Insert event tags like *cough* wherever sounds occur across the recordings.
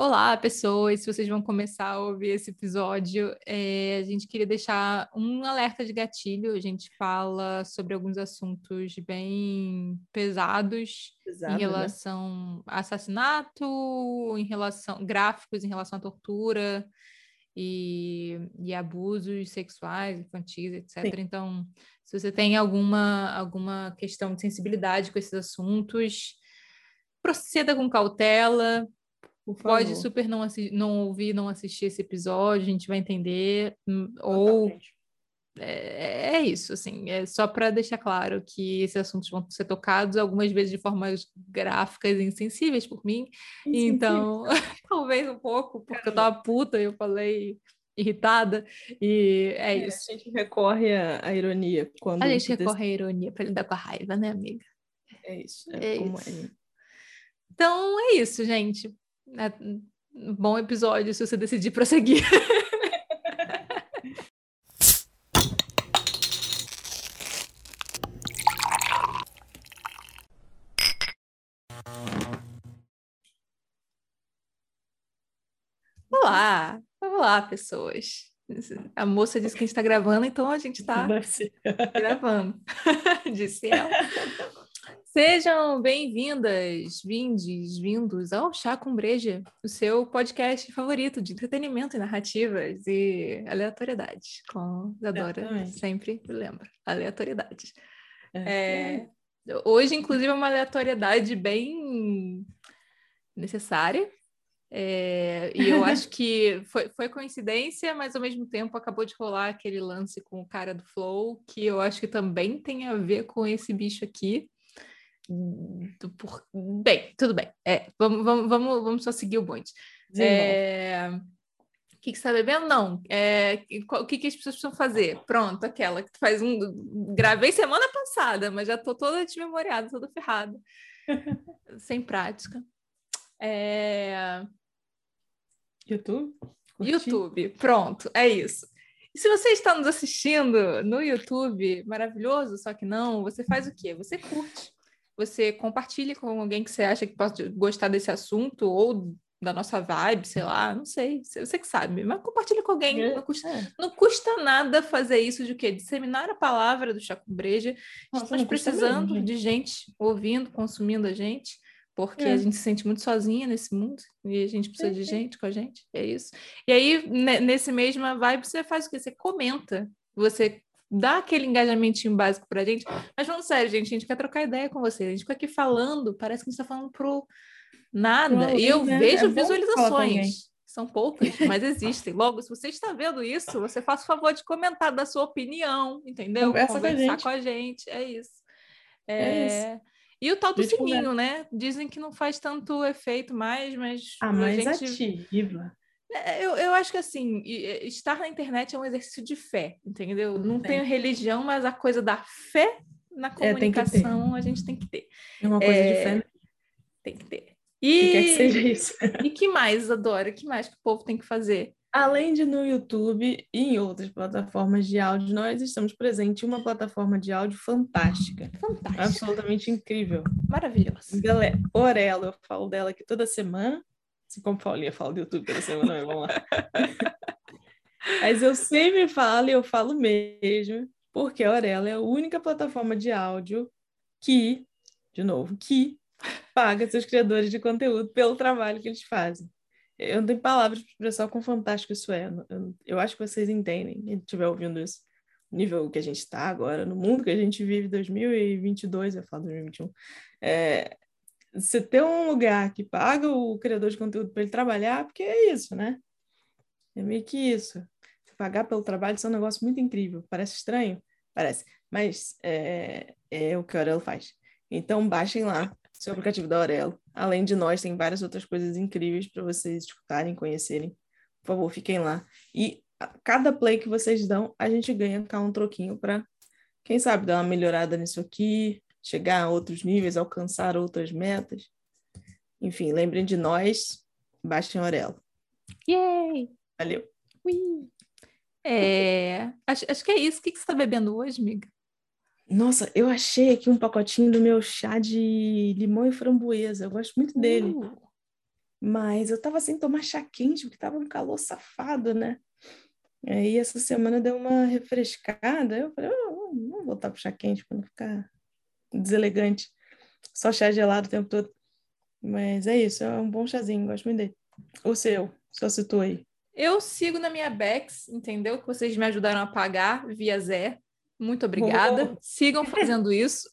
Olá, pessoas! Se vocês vão começar a ouvir esse episódio, é, a gente queria deixar um alerta de gatilho. A gente fala sobre alguns assuntos bem pesados Pesado, em né? relação né? a assassinato, em relação gráficos em relação à tortura e, e abusos sexuais, infantis, etc. Sim. Então, se você tem alguma, alguma questão de sensibilidade com esses assuntos, proceda com cautela Pode super não, não ouvir, não assistir esse episódio, a gente vai entender. Hum, ou é, é, isso, assim, é só para deixar claro que esses assuntos vão ser tocados algumas vezes de formas gráficas e insensíveis por mim. Então, *laughs* talvez um pouco, porque Caramba. eu tava puta e eu falei irritada, e é, é, isso. A gente recorre à, ironia. Quando a gente recorre à ironia para lidar com a raiva, né, amiga? É isso. É, é isso. É. Então é isso, gente. É um bom episódio se você decidir prosseguir. *laughs* Olá, olá, pessoas. A moça disse que a gente está gravando, então a gente está gravando. *laughs* Disse ela. *laughs* Sejam bem-vindas, vindes, vindos ao Chá com Breja, o seu podcast favorito de entretenimento e narrativas e aleatoriedade, com Isadora sempre lembra, aleatoriedade. É, é. Hoje, inclusive, é uma aleatoriedade bem necessária, é, e eu acho que *laughs* foi, foi, coincidência, mas ao mesmo tempo acabou de rolar aquele lance com o cara do Flow, que eu acho que também tem a ver com esse bicho aqui. Por... Bem, tudo bem. É, vamos, vamos, vamos, vamos só seguir o bonde. É... O que, que você está bebendo? Não. É... O que, que as pessoas precisam fazer? Pronto, aquela que faz um. Gravei semana passada, mas já estou toda desmemoriada, toda ferrada. *laughs* Sem prática. É... YouTube? YouTube, pronto, é isso. E se você está nos assistindo no YouTube, maravilhoso, só que não, você faz o quê? Você curte você compartilha com alguém que você acha que pode gostar desse assunto ou da nossa vibe, sei lá, não sei, você que sabe, mas compartilha com alguém, é, não custa, é. não custa nada fazer isso de quê? Disseminar a palavra do Chaco Breja, estamos precisando mesmo, de gente ouvindo, consumindo a gente, porque é. a gente se sente muito sozinha nesse mundo, e a gente precisa de gente com a gente, é isso. E aí, nesse mesma vibe, você faz o quê? Você comenta, você dá aquele engajamentinho básico pra gente. Mas vamos sério, gente, a gente quer trocar ideia com vocês. A gente fica aqui falando, parece que a gente tá falando pro nada. e eu né? vejo é visualizações. São poucas, mas existem. Logo, se você está vendo isso, você faça o favor de comentar da sua opinião, entendeu? Conversa Conversar com a, com a gente. É isso. É... é isso. E o tal do sininho, né? Dizem que não faz tanto efeito mais, mas. Ah, mas gente... ativa. É, eu, eu acho que assim, estar na internet é um exercício de fé, entendeu? Não tenho religião, mas a coisa da fé na comunicação é, a gente tem que ter. É uma coisa é, de fé. Tem que ter. E que quer que seja isso. *laughs* e que mais, Adora? que mais que o povo tem que fazer? Além de no YouTube e em outras plataformas de áudio, nós estamos presentes em uma plataforma de áudio fantástica. Fantástica. Absolutamente incrível. Maravilhosa. Galera, Orelo, eu falo dela aqui toda semana. Assim como Paulinha fala do YouTube toda semana, vamos lá. *laughs* Mas eu sempre falo e eu falo mesmo, porque a Aurela é a única plataforma de áudio que, de novo, que paga seus criadores de conteúdo pelo trabalho que eles fazem. Eu não tenho palavras para expressar quão fantástico isso é. Eu, eu acho que vocês entendem, quem estiver ouvindo isso, nível que a gente está agora, no mundo que a gente vive, 2022, eu falo 2021, é, você ter um lugar que paga o criador de conteúdo para ele trabalhar, porque é isso, né? É meio que isso. Pagar pelo trabalho isso é um negócio muito incrível. Parece estranho? Parece. Mas é, é o que a Aurelo faz. Então, baixem lá seu aplicativo da Aurelo. Além de nós, tem várias outras coisas incríveis para vocês escutarem, conhecerem. Por favor, fiquem lá. E cada play que vocês dão, a gente ganha cá um troquinho para, quem sabe, dar uma melhorada nisso aqui, chegar a outros níveis, alcançar outras metas. Enfim, lembrem de nós, baixem Orelo. Yay! Valeu! Ui. É, acho, acho que é isso. O que, que você está bebendo hoje, amiga? Nossa, eu achei aqui um pacotinho do meu chá de limão e framboesa. Eu gosto muito dele. Uh. Mas eu tava sem tomar chá quente, porque tava um calor safado, né? Aí essa semana deu uma refrescada. Eu falei, oh, vamos voltar pro chá quente para não ficar deselegante. Só chá gelado o tempo todo. Mas é isso, é um bom chazinho, gosto muito dele. O seu, só citou aí. Eu sigo na minha Bex, entendeu? Que vocês me ajudaram a pagar via Zé. Muito obrigada. Sigam fazendo isso.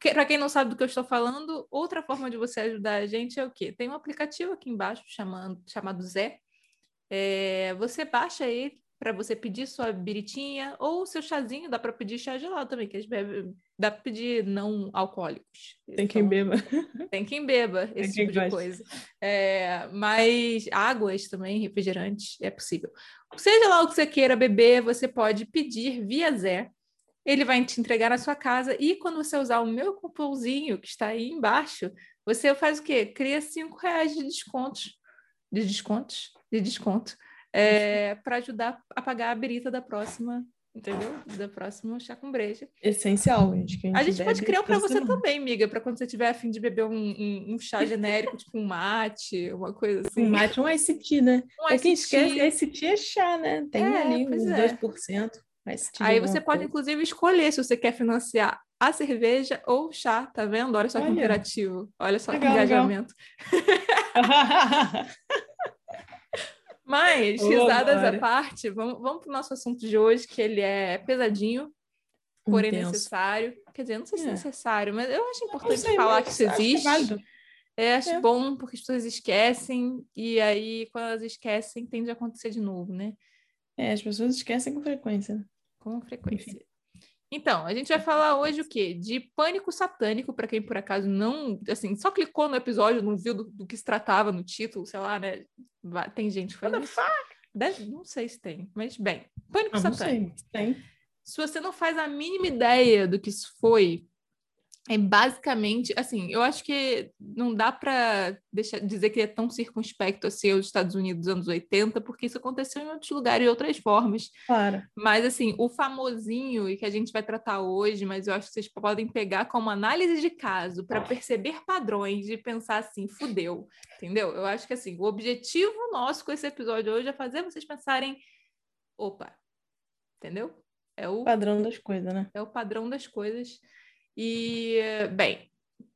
Para quem não sabe do que eu estou falando, outra forma de você ajudar a gente é o quê? Tem um aplicativo aqui embaixo chamando, chamado Zé. É, você baixa ele para você pedir sua biritinha ou seu chazinho, dá para pedir chá gelado também, que eles bebem, dá para pedir não alcoólicos. Tem quem então, beba. Tem quem beba *laughs* esse tipo de coisa. É, mas águas também, refrigerantes, é possível. Seja lá o que você queira beber, você pode pedir via Zé. Ele vai te entregar na sua casa e quando você usar o meu cupomzinho que está aí embaixo, você faz o quê? Cria cinco reais de descontos, de descontos, de desconto é, para ajudar a pagar a berita da próxima, entendeu? Da próxima chá com breja. Essencial, gente. a gente, a gente pode criar para você também, amiga, para quando você tiver afim de beber um, um, um chá genérico, tipo um mate, uma coisa assim. Um mate, um ice tea, né? Um é quem esquece, ice tea é chá, né? Tem é, ali uns é. 2%. Aí você pode, inclusive, escolher se você quer financiar a cerveja ou o chá, tá vendo? Olha só que interativo. Olha só legal, que engajamento. *laughs* *laughs* Mas, risadas à parte, vamos, vamos para o nosso assunto de hoje, que ele é pesadinho, porém Intenso. necessário. Quer dizer, não sei se é, é necessário, mas eu acho importante sei, falar que isso existe. Acho é, é acho é. bom porque as pessoas esquecem, e aí, quando elas esquecem, tende a acontecer de novo, né? É, as pessoas esquecem com frequência. Com frequência. Enfim. Então, a gente vai falar hoje o quê? De pânico satânico, para quem por acaso não, assim, só clicou no episódio, não viu do, do, que se tratava no título, sei lá, né? Tem gente que faz Deve, não sei se tem, mas bem, pânico ah, satânico. Não sei, tem. Se você não faz a mínima ideia do que isso foi, é basicamente, assim, eu acho que não dá para dizer que é tão circunspecto assim os Estados Unidos dos anos 80, porque isso aconteceu em outros lugares de outras formas. Claro. Mas, assim, o famosinho, e que a gente vai tratar hoje, mas eu acho que vocês podem pegar como análise de caso para perceber padrões e pensar assim, fudeu, entendeu? Eu acho que, assim, o objetivo nosso com esse episódio hoje é fazer vocês pensarem, opa, entendeu? É o padrão das coisas, né? É o padrão das coisas e, bem,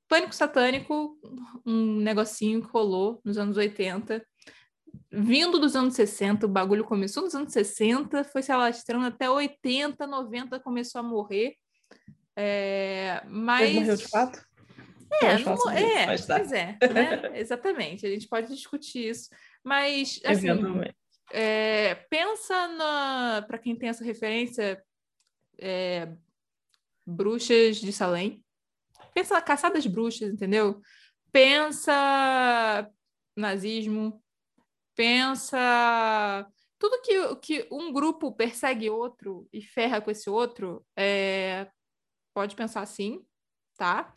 Pânico Satânico, um negocinho que rolou nos anos 80. Vindo dos anos 60, o bagulho começou nos anos 60, foi se alastrando até 80, 90, começou a morrer. É, mas... Ele morreu de fato? É, não, é pois é, né? *laughs* exatamente, a gente pode discutir isso. Mas, assim, é, pensa para quem tem essa referência, é, bruxas de Salem. Pensa na caçada das bruxas, entendeu? Pensa nazismo, pensa tudo que, que um grupo persegue outro e ferra com esse outro, é... pode pensar assim, tá?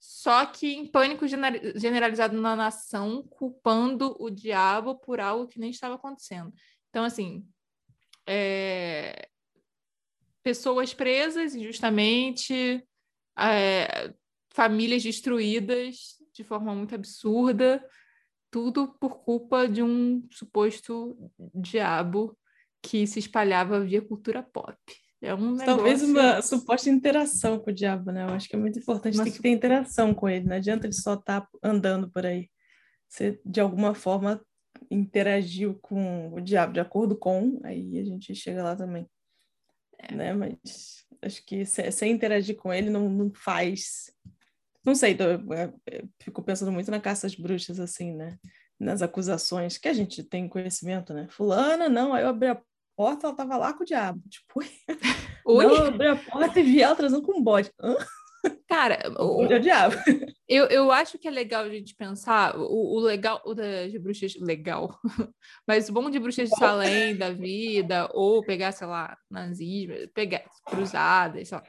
Só que em pânico generalizado na nação, culpando o diabo por algo que nem estava acontecendo. Então, assim, é pessoas presas injustamente, é, famílias destruídas de forma muito absurda, tudo por culpa de um suposto diabo que se espalhava via cultura pop. É um negócio... Talvez uma suposta interação com o diabo, né? Eu acho que é muito importante ter que ter interação com ele. Não adianta ele só estar tá andando por aí. Você, de alguma forma, interagiu com o diabo, de acordo com, aí a gente chega lá também. É. Né? Mas acho que sem, interagir com ele não, não faz. Não sei, tô, eu, é, eu é, fico pensando muito na caça às bruxas, assim, né? Nas acusações que a gente tem conhecimento, né? Fulana, não, aí eu abri a porta, ela tava lá com o diabo. Tipo, *laughs* Oi? Não, eu abri a porta e vi ela trazendo com um bode. Hã? Cara, o, o diabo. Eu, eu acho que é legal a gente pensar o, o legal o das bruxas legal, *laughs* mas o bom de bruxas de Salém da vida ou pegar, sei lá, nazismo, pegar cruzadas, sei lá.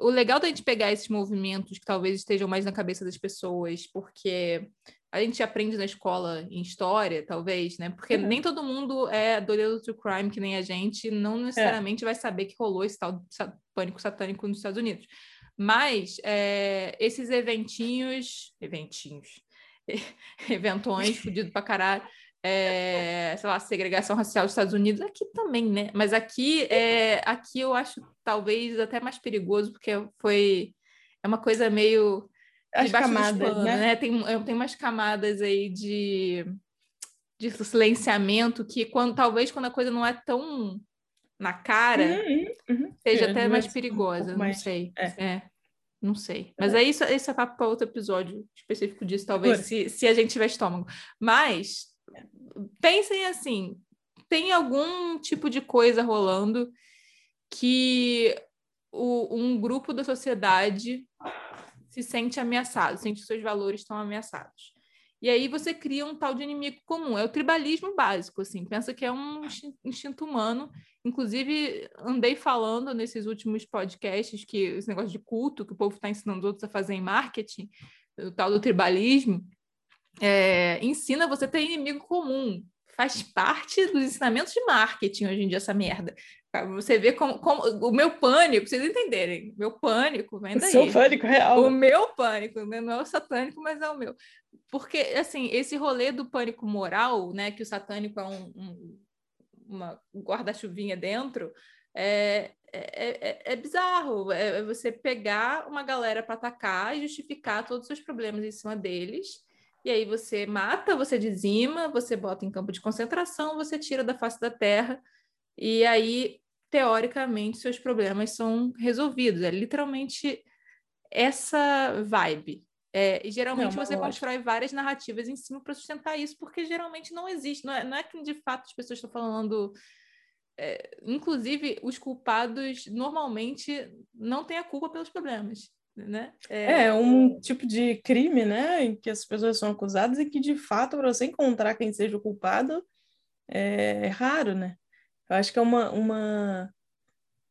O legal da gente pegar esses movimentos que talvez estejam mais na cabeça das pessoas, porque a gente aprende na escola em história, talvez, né? Porque uhum. nem todo mundo é doido do crime que nem a gente, não necessariamente é. vai saber que rolou esse tal pânico satânico nos Estados Unidos. Mas é, esses eventinhos, eventinhos, *laughs* eventões, fudido pra caralho. É, sei lá, segregação racial dos Estados Unidos, aqui também, né? Mas aqui, é, aqui eu acho talvez até mais perigoso, porque foi é uma coisa meio as camadas, né? né? Tem, tem umas camadas aí de, de silenciamento que quando talvez quando a coisa não é tão na cara, uhum, uhum. seja é, até mais perigosa, um não sei. É. é. não sei. Mas é isso, isso é papo para outro episódio específico disso, talvez, se, se a gente tiver estômago. Mas pensem assim: tem algum tipo de coisa rolando que o, um grupo da sociedade se sente ameaçado, sente que seus valores estão ameaçados. E aí você cria um tal de inimigo comum. É o tribalismo básico, assim. Pensa que é um instinto humano. Inclusive, andei falando nesses últimos podcasts que esse negócio de culto que o povo está ensinando os outros a fazer em marketing, o tal do tribalismo, é, ensina você a ter inimigo comum. Faz parte dos ensinamentos de marketing hoje em dia, essa merda. Você vê como, como o meu pânico, vocês entenderem, meu pânico vem daí. O seu pânico real. O meu pânico, né? não é o satânico, mas é o meu. Porque, assim, esse rolê do pânico moral, né, que o satânico é um, um uma guarda-chuvinha dentro, é, é, é, é bizarro. É, é você pegar uma galera para atacar e justificar todos os seus problemas em cima deles e aí você mata, você dizima, você bota em campo de concentração, você tira da face da terra, e aí, teoricamente, seus problemas são resolvidos. É literalmente essa vibe. É, e geralmente não, você lógico. constrói várias narrativas em cima para sustentar isso, porque geralmente não existe. Não é, não é que de fato as pessoas estão falando. É, inclusive, os culpados normalmente não têm a culpa pelos problemas né? É... é... um tipo de crime, né, em que as pessoas são acusadas e que, de fato, para você encontrar quem seja o culpado, é, raro, né? Eu acho que é uma, uma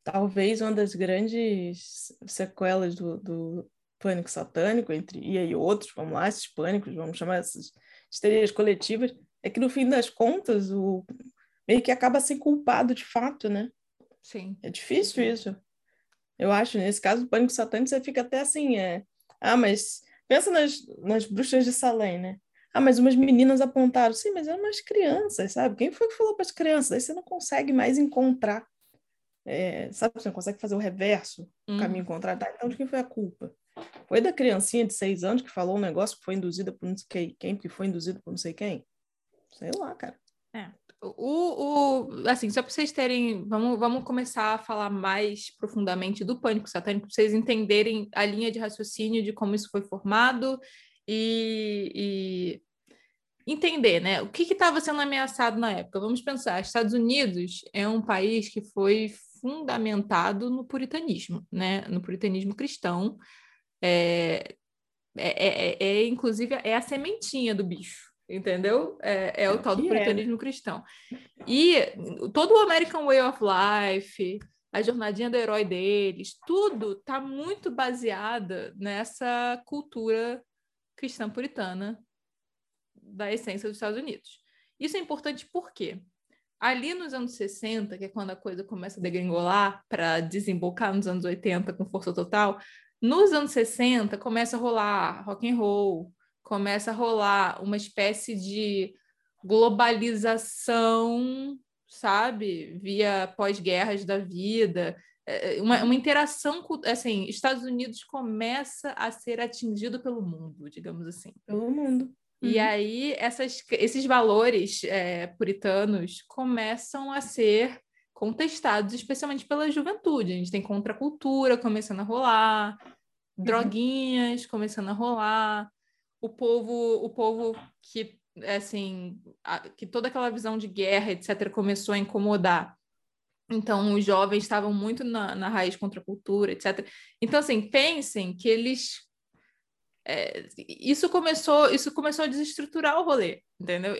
talvez uma das grandes sequelas do, do pânico satânico, entre e aí outros, vamos lá, esses pânicos, vamos chamar essas histerias coletivas, é que no fim das contas o meio que acaba sendo culpado de fato, né? Sim. É difícil isso. Eu acho, nesse caso do pânico satânico, você fica até assim, é... Ah, mas pensa nas, nas bruxas de Salem, né? Ah, mas umas meninas apontaram. Sim, mas eram umas crianças, sabe? Quem foi que falou para as crianças? Aí você não consegue mais encontrar. É, sabe, você não consegue fazer o reverso, o hum. caminho contrário. Tá, então, de quem foi a culpa? Foi da criancinha de seis anos que falou um negócio que foi induzida por não sei quem, que foi induzida por não sei quem? Sei lá, cara. É. O, o, assim, só para vocês terem, vamos, vamos começar a falar mais profundamente do pânico satânico, para vocês entenderem a linha de raciocínio de como isso foi formado e, e entender, né? O que estava sendo ameaçado na época? Vamos pensar, Estados Unidos é um país que foi fundamentado no puritanismo, né? No puritanismo cristão. É, é, é, é inclusive, é a sementinha do bicho entendeu? É, é o tal do é. puritanismo cristão. E todo o American Way of Life, a jornadinha do herói deles, tudo está muito baseada nessa cultura cristã puritana da essência dos Estados Unidos. Isso é importante porque ali nos anos 60, que é quando a coisa começa a degringolar para desembocar nos anos 80 com força total, nos anos 60 começa a rolar rock and roll, começa a rolar uma espécie de globalização, sabe, via pós-guerras da vida, é, é, uma, uma interação, assim, Estados Unidos começa a ser atingido pelo mundo, digamos assim. Pelo mundo. E uhum. aí essas, esses valores é, puritanos começam a ser contestados, especialmente pela juventude. A gente tem contracultura começando a rolar, uhum. droguinhas começando a rolar, o povo, o povo que assim, a, que toda aquela visão de guerra, etc, começou a incomodar. Então, os jovens estavam muito na, na raiz contra a cultura, etc. Então, assim, pensem que eles é, isso começou isso começou a desestruturar o rolê, entendeu?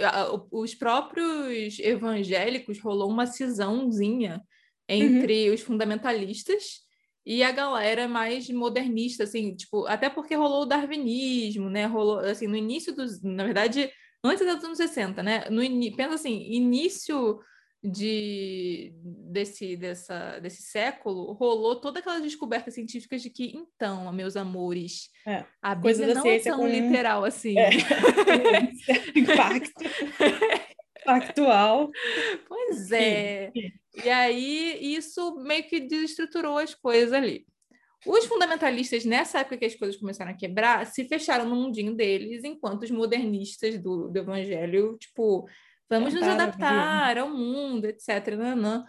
Os próprios evangélicos rolou uma cisãozinha entre uhum. os fundamentalistas e a galera mais modernista, assim, tipo, até porque rolou o darwinismo, né? Rolou, assim, no início dos, na verdade, antes dos anos 60, né? No pensa assim, início de desse, dessa, desse século, rolou todas aquelas descobertas científicas de que, então, meus amores, é, a Bíblia não é tão com... literal assim. É, *laughs* impacto factual. Pois é. E aí, isso meio que desestruturou as coisas ali. Os fundamentalistas, nessa época que as coisas começaram a quebrar, se fecharam no mundinho deles, enquanto os modernistas do, do evangelho, tipo, vamos nos adaptar ao mundo, etc. Nanã.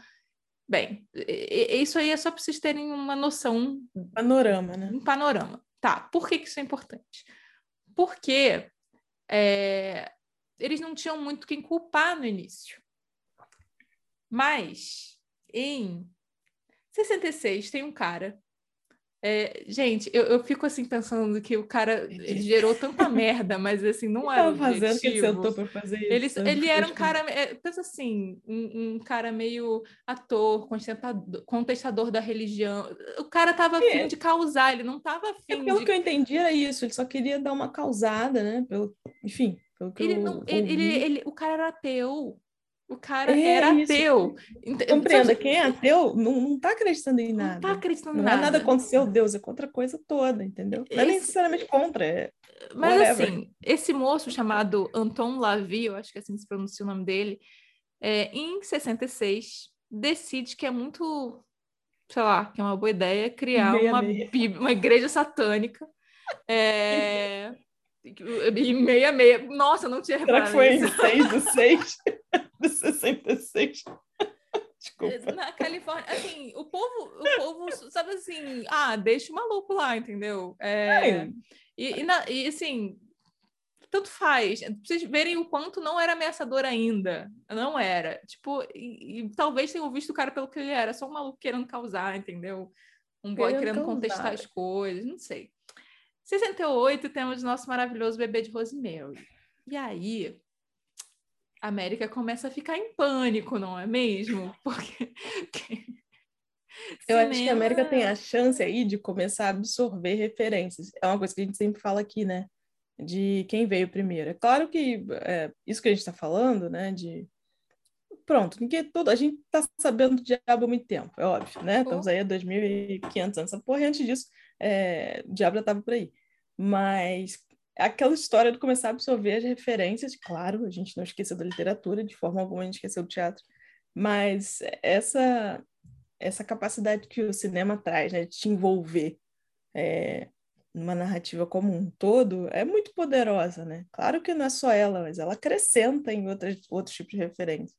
Bem, isso aí é só para vocês terem uma noção. Panorama, né? Um panorama. Tá, por que, que isso é importante? Porque é, eles não tinham muito quem culpar no início. Mas, em 66, tem um cara é, gente, eu, eu fico assim pensando que o cara gerou tanta *laughs* merda, mas assim, não era o fazendo que ele sentou para fazer isso. Ele, ele era um cara, é, pensa assim, um, um, cara meio ator, contestador da religião. O cara tava afim é. de causar, ele não tava afim é, pelo de... que eu entendi era isso, ele só queria dar uma causada, né? Pelo, enfim, pelo que ele eu não, ele, ele, ele, o cara era ateu. O cara é era isso. ateu. Compreenda, quem é ateu não, não tá acreditando em nada. Não tá acreditando em nada. Não é nada contra seu Deus, é contra a coisa toda, entendeu? Não é necessariamente contra, é Mas whatever. assim, esse moço chamado Anton Lavie, eu acho que assim se pronuncia o nome dele, é, em 66, decide que é muito, sei lá, que é uma boa ideia criar meia, uma, meia. uma igreja satânica. É... E meia, meia. Nossa, não tinha Será que foi em 6 do 6? *laughs* de 66. *laughs* Desculpa. Na Califórnia, assim, o povo, o povo, sabe assim, ah, deixa o maluco lá, entendeu? É, é. E, e, na, e, assim, tanto faz. Pra vocês verem o quanto não era ameaçador ainda. Não era. Tipo, e, e, talvez tenham visto o cara pelo que ele era, só um maluco querendo causar, entendeu? Um boy querendo, querendo contestar as coisas, não sei. 68 temos nosso maravilhoso bebê de Rosemary. E aí, a América começa a ficar em pânico, não é mesmo? *laughs* Porque. Eu Cinema... acho que a América tem a chance aí de começar a absorver referências. É uma coisa que a gente sempre fala aqui, né? De quem veio primeiro. É claro que é, isso que a gente está falando, né? De pronto, ninguém todo a gente está sabendo do diabo há muito tempo, é óbvio, né? Estamos aí há 2.500 anos. Essa porra, antes disso, é, o diabo já estava por aí. Mas aquela história de começar a absorver as referências, claro, a gente não esqueceu da literatura, de forma alguma a gente esqueceu do teatro, mas essa essa capacidade que o cinema traz, né, de te envolver é, numa narrativa como um todo, é muito poderosa, né? Claro que não é só ela, mas ela acrescenta em outras, outros tipos de referências.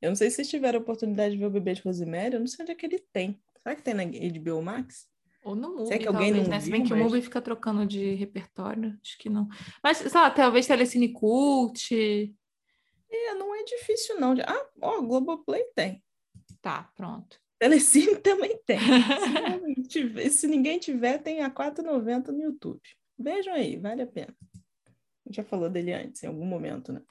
Eu não sei se vocês tiveram a oportunidade de ver o Bebê de Rosemary, eu não sei onde é que ele tem. Será que tem na HBO Max? Ou no Mubi, é que alguém talvez, não né? Se bem que mas... o Mubi fica trocando de repertório, acho que não. Mas, sei lá, talvez Telecine Cult. É, não é difícil, não. Ah, ó, Globoplay tem. Tá, pronto. Telecine *laughs* também tem. *laughs* se, tiver, se, ninguém tiver, tem a R$ 4,90 no YouTube. Vejam aí, vale a pena. A gente já falou dele antes, em algum momento, né?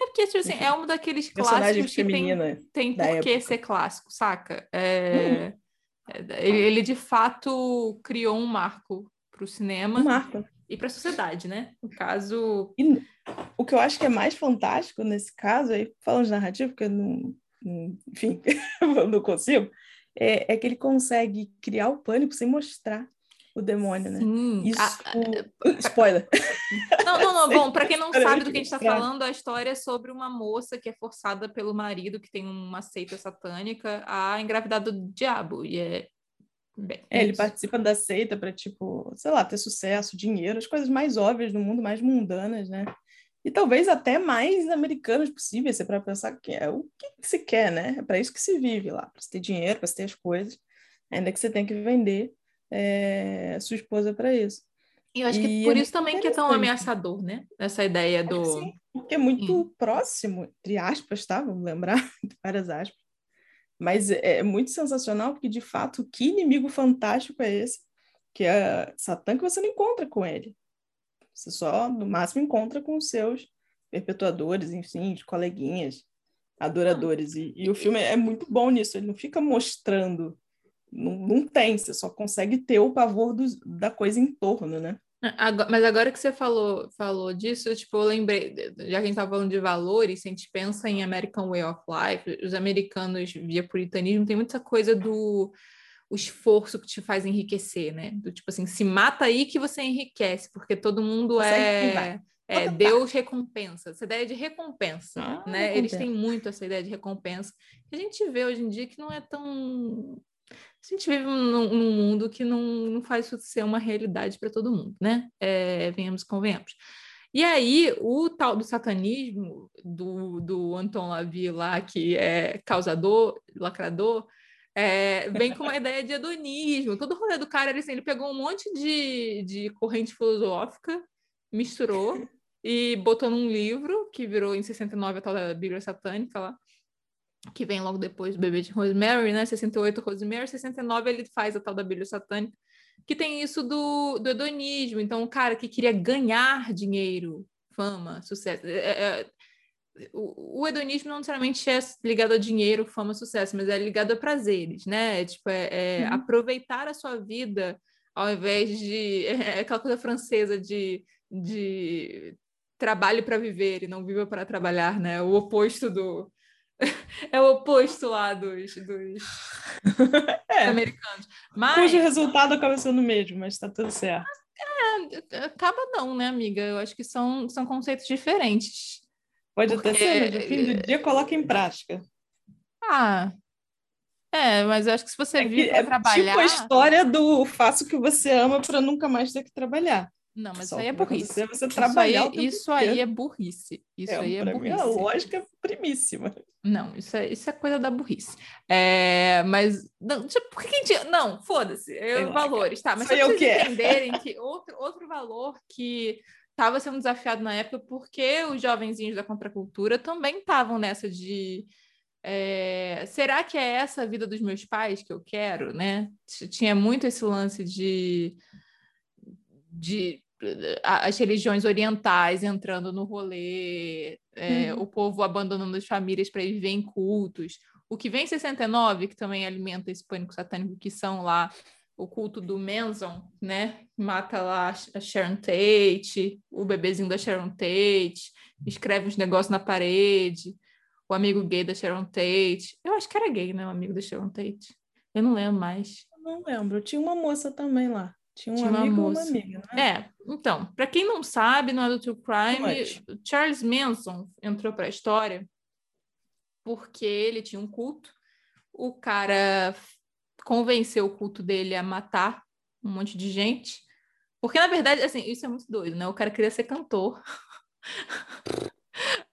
É porque, tipo assim, é um daqueles clássicos que tem, tem por que ser clássico, saca? É... Hum. Ele, ele de fato criou um marco para o cinema um marco. e para a sociedade, né? No caso. E o que eu acho que é mais fantástico nesse caso, aí falando de narrativa, porque eu não, enfim, *laughs* eu não consigo, é, é que ele consegue criar o pânico sem mostrar o demônio, né? Sim. Isso. Spoiler. *laughs* Não, não, não. Bom, para quem não sabe do que a gente está falando, a história é sobre uma moça que é forçada pelo marido, que tem uma seita satânica, a engravidar do diabo. E é. Bem, é, ele participa da seita para, tipo, sei lá, ter sucesso, dinheiro, as coisas mais óbvias no mundo, mais mundanas, né? E talvez até mais americanas possíveis, se é para pensar que é o que, que se quer, né? É para isso que se vive lá, para se ter dinheiro, para se ter as coisas, ainda que você tem que vender é, sua esposa para isso. E eu acho que e por é isso também que é tão ameaçador, né? Essa ideia do. Sim, porque é muito hum. próximo, entre aspas, tá? Vamos lembrar, *laughs* várias aspas. Mas é, é muito sensacional, porque de fato, que inimigo fantástico é esse? Que é Satã que você não encontra com ele. Você só, no máximo, encontra com os seus perpetuadores, enfim, de coleguinhas, adoradores. E, e o filme é muito bom nisso, ele não fica mostrando não, não tem, você só consegue ter o pavor do, da coisa em torno, né? Mas agora que você falou, falou disso, tipo, eu lembrei, já que a gente estava falando de valores, se a gente pensa em American Way of Life, os americanos via puritanismo tem muita coisa do o esforço que te faz enriquecer, né? Do tipo assim, se mata aí que você enriquece, porque todo mundo você é, é Deus recompensa, essa ideia de recompensa, ah, né? Recompensa. Eles têm muito essa ideia de recompensa. Que a gente vê hoje em dia que não é tão a gente vive num, num mundo que não, não faz isso ser uma realidade para todo mundo, né? É, venhamos, convenhamos. E aí, o tal do satanismo, do, do Anton Lavie lá, que é causador, lacrador, é, vem com uma *laughs* ideia de hedonismo. Todo o rolê do cara, ele, assim, ele pegou um monte de, de corrente filosófica, misturou *laughs* e botou num livro, que virou em 69 a tal da Bíblia Satânica lá, que vem logo depois do bebê de Rosemary, né? 68 Rosemary, 69 ele faz a tal da Bíblia Satânica, que tem isso do, do hedonismo. Então, o cara que queria ganhar dinheiro, fama, sucesso. É, é, o, o, hedonismo não necessariamente é ligado a dinheiro, fama, sucesso, mas é ligado a prazeres, né? É, tipo, é, é uhum. aproveitar a sua vida ao invés de. *laughs* É aquela coisa francesa de, de trabalhe para viver e não viva para trabalhar, né? O oposto do, *laughs* é o oposto lá dos, dos *laughs* é. americanos. Mas... Cujo resultado acaba sendo o mesmo, mas está tudo certo. É, acaba não, né, amiga? Eu acho que são, são conceitos diferentes. Pode porque... até ser, mas no fim do dia coloca em prática. Ah, é, mas eu acho que se você é vir para é trabalhar... tipo a história do faço o que você ama para nunca mais ter que trabalhar. Não, mas Só isso aí é burrice. Você trabalhar isso aí, isso aí é burrice. Isso é, aí é burrice. Mim, a lógica é primíssima. Não, isso é, isso é coisa da burrice. É, mas, não, tipo, por que a gente... Não, foda-se, valores, tá? Mas só vocês entenderem *laughs* que outro, outro valor que estava sendo desafiado na época, porque os jovenzinhos da contracultura também estavam nessa de... É, será que é essa a vida dos meus pais que eu quero, né? Tinha muito esse lance de... de as religiões orientais entrando no rolê, é, uhum. o povo abandonando as famílias para viver em cultos. O que vem em 69, que também alimenta esse pânico satânico, que são lá o culto do Manson, né? Mata lá a Sharon Tate, o bebezinho da Sharon Tate, escreve uns negócios na parede, o amigo gay da Sharon Tate. Eu acho que era gay, né? O amigo da Sharon Tate. Eu não lembro mais. Eu não lembro. Tinha uma moça também lá. Tinha um Tinha amigo uma, uma amiga, né? É, então, para quem não sabe, no é do True Crime, Charles Manson entrou para a história porque ele tinha um culto. O cara convenceu o culto dele a matar um monte de gente. Porque, na verdade, assim, isso é muito doido, né? O cara queria ser cantor. *laughs*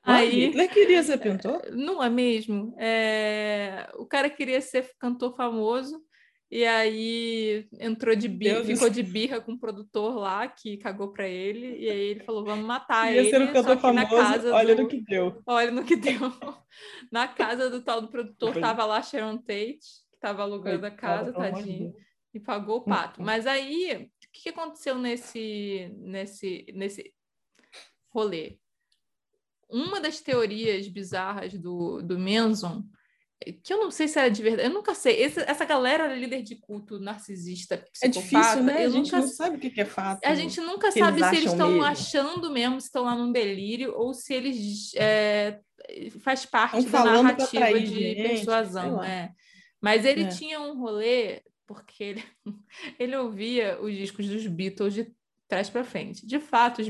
Aí, Hitler queria ser cantor? Não é mesmo? É... O cara queria ser cantor famoso e aí entrou de birra, ficou de birra com o produtor lá que cagou para ele. E aí ele falou: vamos matar Ia ele. Ser um cantor famoso, casa olha do... no que deu. Olha no que deu. *laughs* na casa do tal do produtor tava lá Sharon Tate, que tava alugando a casa, tadinho, e pagou o pato. Uhum. Mas aí, o que aconteceu nesse, nesse, nesse rolê? Uma das teorias bizarras do, do Manson que eu não sei se era de verdade, eu nunca sei. Esse, essa galera era líder de culto narcisista, psicopata. É difícil, né? A gente nunca, não sabe o que é fato. A gente nunca sabe se eles estão mesmo. achando mesmo, se estão lá num delírio, ou se eles é, faz parte da narrativa de gente, persuasão. É. Mas ele é. tinha um rolê, porque ele, *laughs* ele ouvia os discos dos Beatles de trás para frente. De fato, os,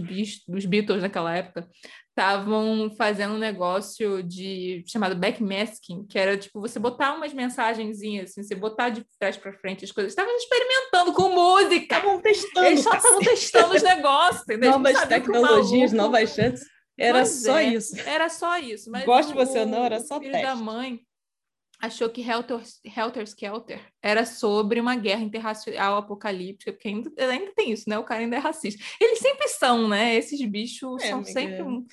os Beatles naquela época estavam fazendo um negócio de chamado backmasking, que era tipo você botar umas mensagenzinhas, assim, você botar de trás para frente as coisas. Estavam experimentando com música. Estavam testando. Eles só estavam testando os negócios, entendeu? Novas tecnologias, novas chances. Era pois só é, isso. Era só isso. Mas Gosto de você ou não, era só filho teste. da mãe achou que Helter, Helter Skelter era sobre uma guerra interracial apocalíptica, porque ainda, ainda tem isso, né? O cara ainda é racista. Eles sempre são, né? Esses bichos é, são amiga. sempre um...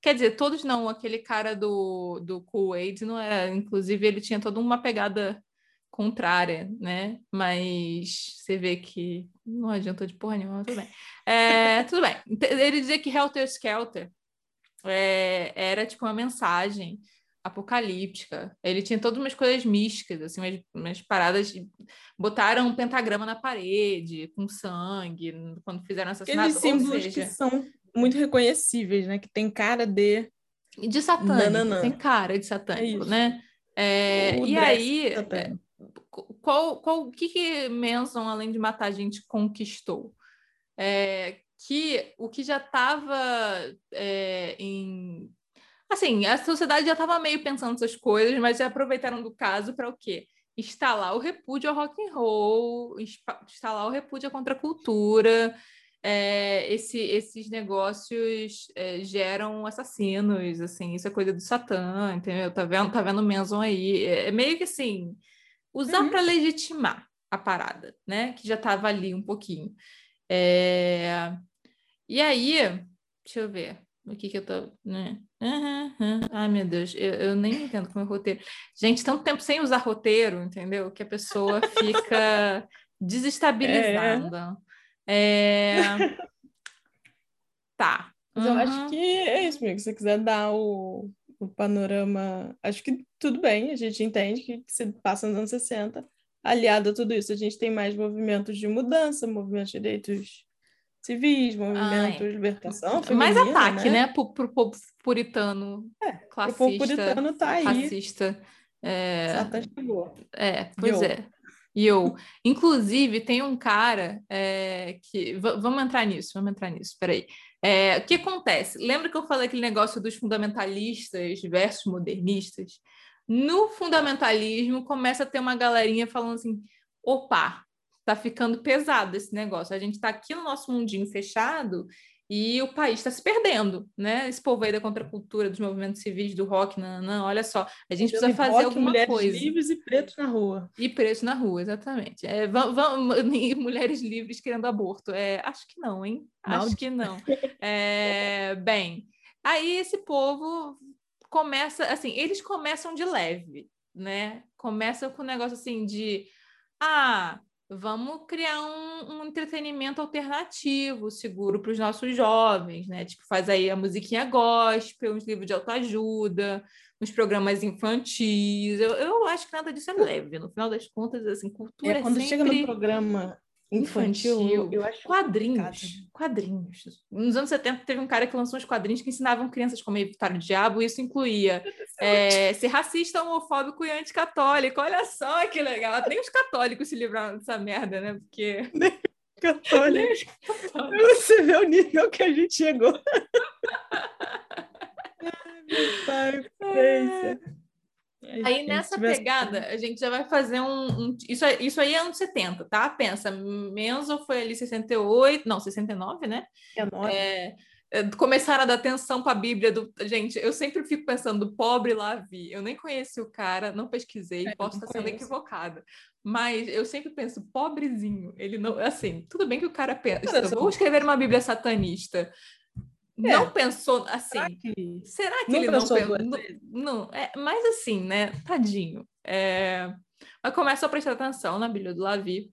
Quer dizer, todos não. Aquele cara do, do Kool-Aid não era... Inclusive, ele tinha toda uma pegada contrária, né? Mas você vê que não adianta de porra nenhuma, tudo bem. É, *laughs* tudo bem. Ele dizia que Helter Skelter é, era tipo uma mensagem apocalíptica. Ele tinha todas umas coisas místicas, assim, umas, umas paradas. De... Botaram um pentagrama na parede, com sangue, quando fizeram assassinato. Aqueles símbolos seja... que são muito reconhecíveis, né? Que tem cara de. De satânico, tem cara de satânico, é né? É, e aí, é, qual, qual, o que, que Manson, além de matar a gente, conquistou? É, que o que já estava é, em Assim, a sociedade já estava meio pensando essas coisas, mas já aproveitaram do caso para o quê? Instalar o repúdio ao rock and roll, instalar o repúdio à contracultura. É, esse, esses negócios é, geram assassinos, assim, isso é coisa do Satã, entendeu? Tá vendo, tá vendo o Manson aí? É, é meio que assim, usar uhum. para legitimar a parada, né? Que já estava ali um pouquinho. É... E aí, deixa eu ver o que que eu tô, né? Uhum, uhum. Ai, meu Deus, eu, eu nem entendo como é roteiro. Gente, tanto tempo sem usar roteiro, entendeu? Que a pessoa fica *laughs* desestabilizada. É... É... Tá. Mas uhum. eu acho que é isso, amigo. Se você quiser dar o, o panorama, acho que tudo bem, a gente entende que se passa nos anos 60. Aliado a tudo isso, a gente tem mais movimentos de mudança, movimentos de direitos civis, movimento de libertação Mais ataque, né? né? Pro, pro povo puritano, é, classista, povo puritano tá aí. racista. É, é pois Yo. é. E eu, inclusive, tem um cara é, que. Vamos entrar nisso, vamos entrar nisso, peraí. É, o que acontece? Lembra que eu falei aquele negócio dos fundamentalistas versus modernistas? No fundamentalismo, começa a ter uma galerinha falando assim: opa, tá ficando pesado esse negócio. A gente está aqui no nosso mundinho fechado e o país está se perdendo, né? Esse povo aí da contracultura, dos movimentos civis, do rock, não, não olha só, a gente precisa fazer rock, alguma mulheres coisa. livres e pretos na rua. E pretos na rua, exatamente. É, vamos, vamos, *laughs* mulheres livres querendo aborto. É, acho que não, hein? Acho que não. É, bem, aí esse povo começa, assim, eles começam de leve, né? Começam com um negócio assim de ah, vamos criar um, um entretenimento alternativo, seguro para os nossos jovens, né? Tipo, faz aí a musiquinha gospel, uns livros de autoajuda, uns programas infantis. Eu, eu acho que nada disso é leve. No final das contas, assim, cultura é, quando sempre... chega no programa infantil, infantil eu acho quadrinhos, quadrinhos. Nos anos 70 teve um cara que lançou uns quadrinhos que ensinavam crianças como evitar o diabo, e isso incluía é, ser racista, homofóbico e anticatólico. Olha só que legal. Nem os católicos se livraram dessa merda, né? Porque. *laughs* católicos. Você vê o nível que a gente chegou. *laughs* Ai, meu pai, é... Aí nessa pegada, a gente já vai fazer um. um isso, isso aí é anos 70, tá? Pensa, Menzo foi ali 68, não, 69, né? É, é, começaram a dar atenção para a Bíblia do. Gente, eu sempre fico pensando, pobre Lavi. Eu nem conheci o cara, não pesquisei, é, posso estar sendo equivocada. Mas eu sempre penso, pobrezinho. Ele não. Assim, tudo bem que o cara pensa, vou escrever uma Bíblia satanista. É. Não pensou assim. Será que, será que não ele não pensou? Não, não, é, mas assim, né? Tadinho. É, mas começa a prestar atenção na Bíblia do Lavi.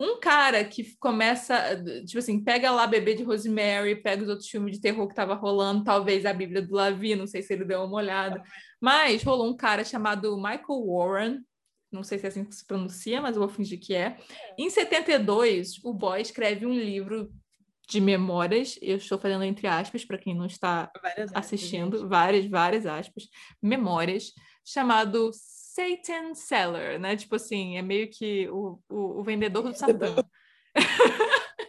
Um cara que começa, tipo assim, pega lá Bebê de Rosemary, pega os outros filmes de terror que tava rolando, talvez a Bíblia do Lavi, não sei se ele deu uma olhada. Mas rolou um cara chamado Michael Warren, não sei se é assim que se pronuncia, mas eu vou fingir que é. Em 72, o boy escreve um livro de memórias, eu estou fazendo entre aspas para quem não está várias assistindo, aspas, várias, várias aspas, memórias, chamado Satan Seller, né? Tipo assim, é meio que o, o, o vendedor do Satã.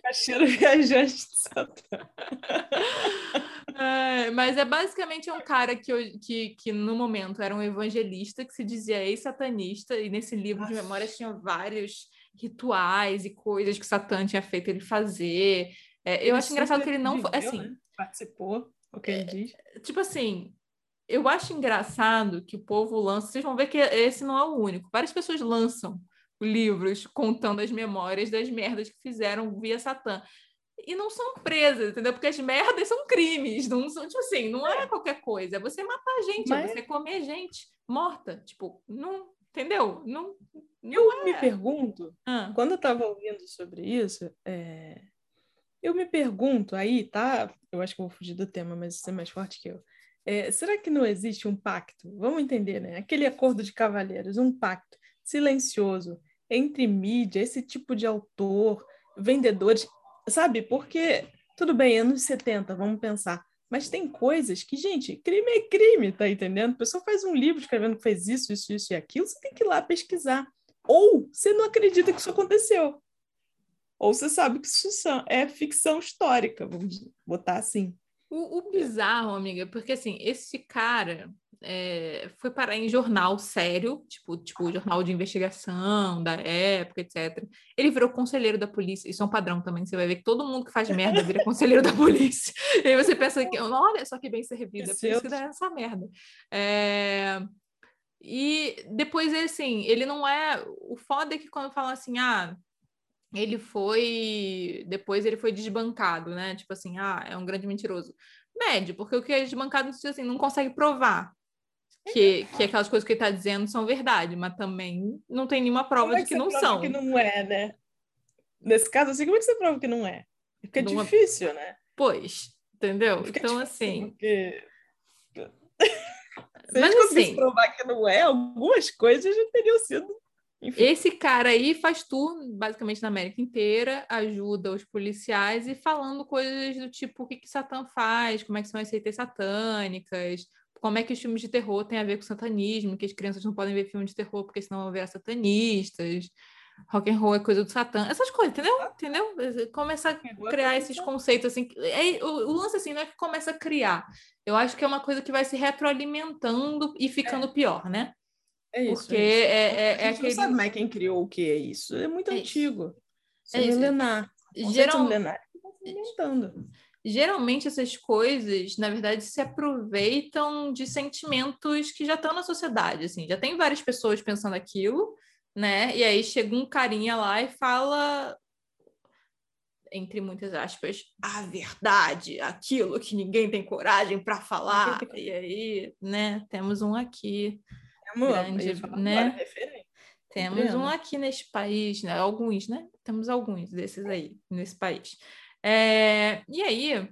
Caixeiro viajante de Satã. *laughs* É, mas é basicamente um cara que, que, que no momento era um evangelista que se dizia ex-satanista, e nesse livro Nossa. de memórias tinha vários rituais e coisas que Satã tinha feito ele fazer, é, eu acho engraçado que ele não. Viveu, assim, né? Participou, o que ele é, diz. Tipo assim, eu acho engraçado que o povo lança. Vocês vão ver que esse não é o único. Várias pessoas lançam livros contando as memórias das merdas que fizeram via Satã. E não são presas, entendeu? Porque as merdas são crimes, não são, tipo assim, não é, é qualquer coisa. É você matar gente, é Mas... é você comer gente morta. Tipo, não, entendeu? Não. não eu é. me pergunto, ah. quando eu estava ouvindo sobre isso, é, eu me pergunto aí, tá? Eu acho que vou fugir do tema, mas você é mais forte que eu. É, será que não existe um pacto? Vamos entender, né? Aquele acordo de cavalheiros, um pacto silencioso entre mídia, esse tipo de autor, vendedores, sabe? Porque, tudo bem, anos 70, vamos pensar. Mas tem coisas que, gente, crime é crime, tá entendendo? A pessoa faz um livro escrevendo que fez isso, isso, isso e aquilo, você tem que ir lá pesquisar. Ou você não acredita que isso aconteceu. Ou você sabe que isso é ficção histórica, vamos botar assim. O, o bizarro, amiga, porque assim, esse cara é, foi parar em jornal sério, tipo, tipo jornal de investigação da época, etc. Ele virou conselheiro da polícia, isso é um padrão também, você vai ver que todo mundo que faz merda vira conselheiro da polícia. E aí você pensa que, olha só que bem servida, é por isso que dá essa merda. É... E depois, assim, ele não é. O foda é que quando fala assim, ah, ele foi. Depois ele foi desbancado, né? Tipo assim, ah, é um grande mentiroso. Médio, porque o que é desbancado assim, não consegue provar que, que aquelas coisas que ele está dizendo são verdade, mas também não tem nenhuma prova é de que, que não são. que não é, né? Nesse caso, assim, como é que você prova que não é? Fica não difícil, é... né? Pois, entendeu? Fica então, assim. Porque... *laughs* Se Mas, a gente assim, provar que não é, algumas coisas já teriam sido. Enfim. Esse cara aí faz tour, basicamente, na América inteira, ajuda os policiais e falando coisas do tipo o que, que Satã faz, como é que são as seitas satânicas, como é que os filmes de terror têm a ver com satanismo, que as crianças não podem ver filme de terror porque senão vão virar satanistas rock and roll é coisa do Satã, essas coisas, entendeu? Entendeu? Começa a criar esses conceitos assim. É, o, o, lance assim não é que começa a criar. Eu acho que é uma coisa que vai se retroalimentando e ficando é. pior, né? É isso. Porque é, isso. é, é, é aquele... não sabe mais quem criou o que é isso. É muito é antigo. Isso. É milenar. Geral... milenar. Geralmente essas coisas, na verdade, se aproveitam de sentimentos que já estão na sociedade, assim, já tem várias pessoas pensando aquilo, né? E aí chega um carinha lá e fala, entre muitas aspas, a verdade, aquilo que ninguém tem coragem para falar. *laughs* e aí, né, temos um aqui. Amor, grande, né? Temos um aqui nesse país, né? Alguns, né? Temos alguns desses aí nesse país. É... E aí,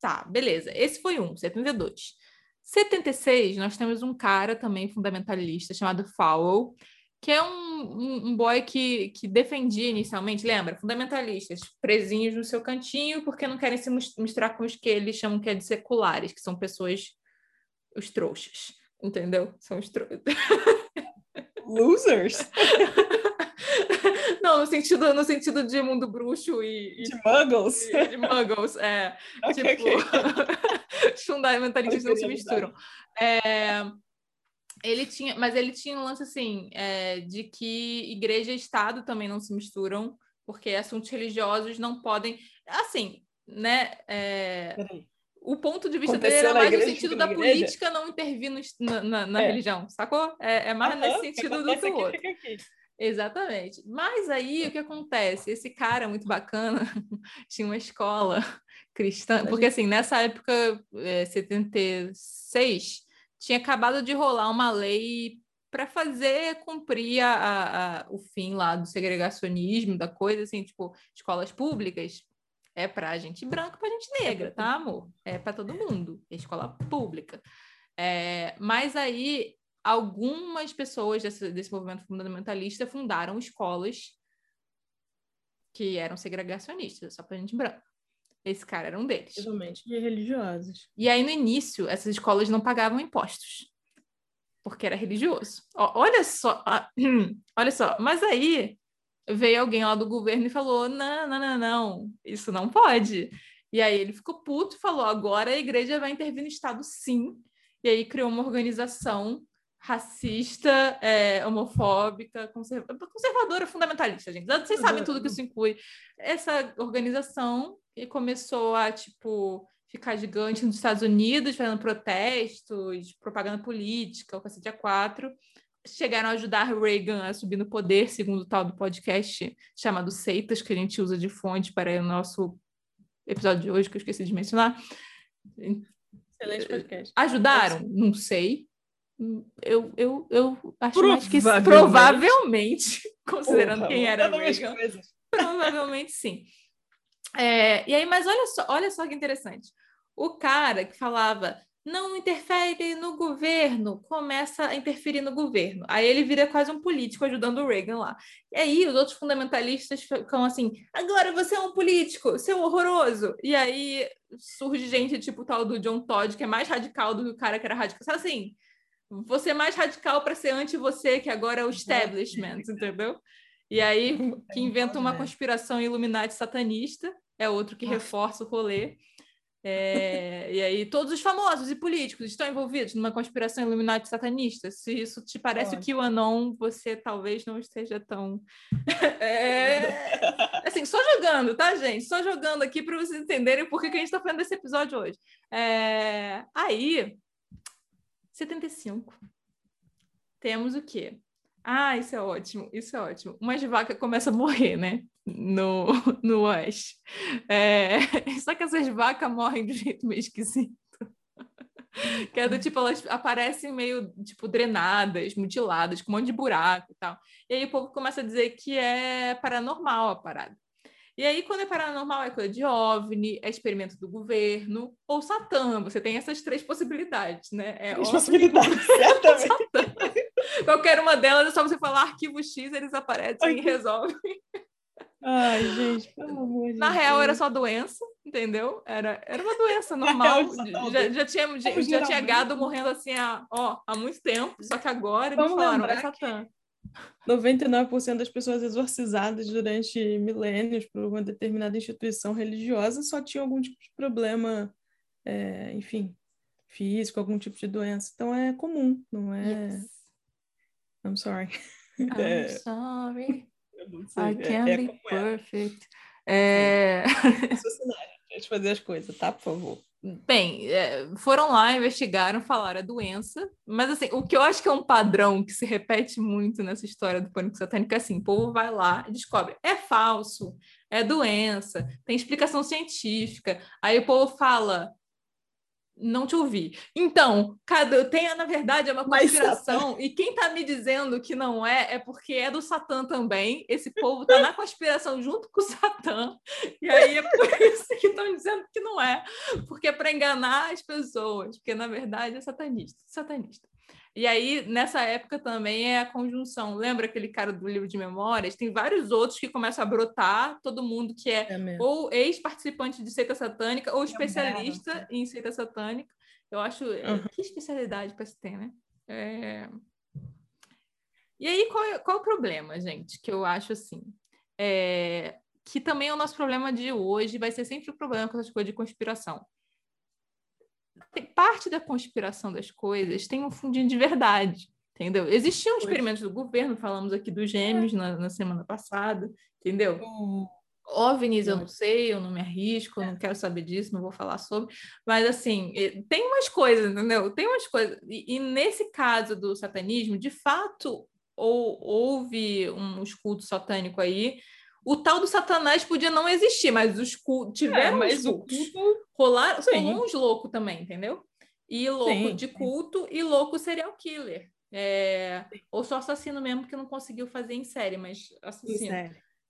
tá, beleza. Esse foi um, 72. 76, nós temos um cara também fundamentalista chamado Fowle, que é um, um, um, boy que, que defendia inicialmente, lembra? Fundamentalistas, presinhos no seu cantinho, porque não querem se misturar com os que eles chamam que é de seculares, que são pessoas, os trouxas, entendeu? São os. Losers? *laughs* Não, no sentido, no sentido de mundo bruxo e. De muggles? E, de muggles, é. Okay, tipo, *laughs* okay. fundamentalistas não se misturam. É, ele tinha, mas ele tinha um lance assim, é, de que igreja e Estado também não se misturam, porque assuntos religiosos não podem. Assim, né? É, o ponto de vista Aconteceu dele era mais no sentido da política não intervir no, na, na, na é. religião, sacou? É, é mais nesse sentido do que o outro. Exatamente. Mas aí o que acontece? Esse cara muito bacana *laughs* tinha uma escola cristã, porque assim, nessa época, é, 76, tinha acabado de rolar uma lei para fazer cumprir a, a, o fim lá do segregacionismo, da coisa assim, tipo, escolas públicas é para gente branca, para gente negra, tá, amor? É para todo mundo, é escola pública. É, mas aí algumas pessoas desse, desse movimento fundamentalista fundaram escolas que eram segregacionistas, só para gente branca. Esse cara era um deles. Principalmente de religiosos. E aí, no início, essas escolas não pagavam impostos, porque era religioso. Ó, olha só, *clears throat* olha só. Mas aí veio alguém lá do governo e falou: não, não, não, não, isso não pode. E aí ele ficou puto e falou: agora a igreja vai intervir no Estado, sim. E aí criou uma organização racista, é, homofóbica, conservadora, fundamentalista, gente. Vocês sabem tudo que isso inclui. Essa organização e começou a, tipo, ficar gigante nos Estados Unidos, fazendo protestos, propaganda política, o cacete a quatro. Chegaram a ajudar Reagan a subir no poder, segundo o tal do podcast chamado Seitas, que a gente usa de fonte para o nosso episódio de hoje, que eu esqueci de mencionar. Excelente podcast. Ajudaram? Não sei. Eu, eu, eu acho mais que provavelmente, *laughs* considerando Porra, quem era Reagan, provavelmente sim. É, e aí, mas olha só, olha só que interessante. O cara que falava, não interfere no governo, começa a interferir no governo. Aí ele vira quase um político ajudando o Reagan lá. E aí os outros fundamentalistas ficam assim: agora você é um político, você é um horroroso. E aí surge gente tipo o tal do John Todd, que é mais radical do que o cara que era radical. Sabe assim? Você é mais radical para ser anti você, que agora é o establishment, entendeu? E aí que inventa uma conspiração Illuminati satanista, é outro que reforça o rolê. É, e aí, todos os famosos e políticos estão envolvidos numa conspiração Illuminati satanista. Se isso te parece que o Anon, você talvez não esteja tão. *laughs* É... Assim, só jogando, tá, gente? Só jogando aqui para vocês entenderem por que, que a gente está fazendo esse episódio hoje. É... Aí, 75. Temos o quê? Ah, isso é ótimo, isso é ótimo. Umas vacas começam a morrer, né? No, no oeste. É... *laughs* Só que essas vacas morrem de um jeito meio esquisito. *laughs* Que é do tipo, elas aparecem meio, tipo, drenadas, mutiladas, com um monte de buraco e tal. E aí o povo começa a dizer que é paranormal a parada. E aí, quando é paranormal, é coisa de OVNI, é experimento do governo, ou Satã. Você tem essas três possibilidades, né? É três possibilidades, *laughs* certamente. *laughs* Qualquer uma delas, é só você falar arquivo X, eles aparecem Ai, e resolvem. Ai, gente, pelo amor de Na Deus. real, era só doença, entendeu? Era, era uma doença normal. já, já, tinha, já, já tinha gado morrendo assim há, ó, há muito tempo, só que agora eles falaram, é Satã. 99% das pessoas exorcizadas durante milênios por uma determinada instituição religiosa só tinham algum tipo de problema, é, enfim, físico, algum tipo de doença. Então é comum, não é. Yes. I'm sorry. *laughs* I'm é... sorry. I can't é, be perfect. É... Deixa *laughs* eu fazer as coisas, tá? Por favor. Bem, é, foram lá, investigaram, falaram a doença, mas assim, o que eu acho que é um padrão que se repete muito nessa história do pânico satânico é assim, o povo vai lá e descobre, é falso, é doença, tem explicação científica, aí o povo fala, não te ouvi. Então, cada tem, na verdade, é uma conspiração, e quem está me dizendo que não é, é porque é do Satã também. Esse povo está na conspiração junto com o Satã, e aí é por *laughs* isso que estão dizendo que não é, porque é para enganar as pessoas, porque na verdade é satanista. satanista. E aí, nessa época também é a conjunção. Lembra aquele cara do livro de memórias? Tem vários outros que começam a brotar, todo mundo que é, é ou ex-participante de seita satânica ou especialista em seita satânica. Eu acho. Uhum. Que especialidade para se ter, né? É... E aí, qual é, qual é o problema, gente? Que eu acho assim. É... Que também é o nosso problema de hoje, vai ser sempre o problema com essas coisas de conspiração parte da conspiração das coisas tem um fundinho de verdade, entendeu? Existiam experimentos do governo, falamos aqui dos gêmeos é. na, na, semana passada, entendeu? Uhum. OVNIs eu não sei, eu não me arrisco, eu não quero saber disso, não vou falar sobre, mas assim, tem umas coisas, entendeu? Tem umas coisas, e, e nesse caso do satanismo, de fato, ou, houve um culto satânico aí, o tal do Satanás podia não existir, mas os cultos tiveram é, os cultos. O culto... Rolar, rolou uns loucos também, entendeu? E louco sim, de culto sim. e louco serial killer. É... Ou só assassino mesmo que não conseguiu fazer em série, mas assassino.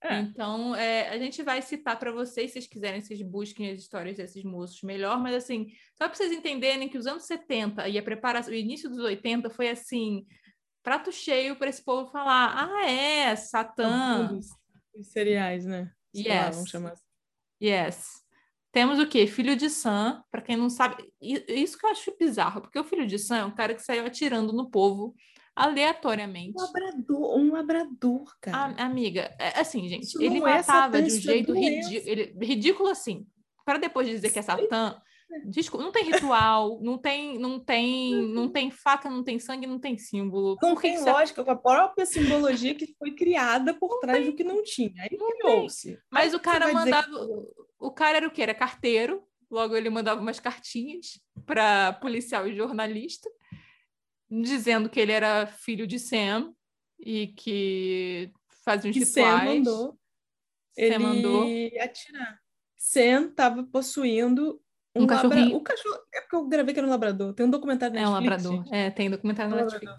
É. Então, é, a gente vai citar para vocês, se vocês quiserem, vocês busquem as histórias desses moços melhor, mas assim, só para vocês entenderem que os anos 70 e a preparação, o início dos 80 foi assim, prato cheio para esse povo falar: ah, é, Satã, os cereais, né? Sei yes. Lá, vamos chamar assim. Yes. Temos o quê? Filho de Sam, para quem não sabe, isso que eu acho bizarro, porque o filho de Sam é um cara que saiu atirando no povo aleatoriamente. Um labrador, um labrador, cara. A, amiga, é, assim, gente, isso ele é matava de um jeito ridículo, ridículo assim. Para depois de dizer que é Satã, Desculpa, não tem ritual, não tem, não tem, não tem faca, não tem sangue, não tem símbolo. Não tem lógica, com a própria simbologia que foi criada por não trás tem. do que não tinha. Aí criou-se. Mas o cara mandava. O cara era o quê? Era carteiro, logo ele mandava umas cartinhas para policial e jornalista, dizendo que ele era filho de Sam e que fazia uns que rituais. Sam mandou. Sam ele mandou atirar. Sam estava possuindo um, um cachorrinho. Labra... O cachorro. É porque eu gravei que era um labrador. Tem um documentário na Netflix. É um labrador. Gente. É, tem documentário na Netflix.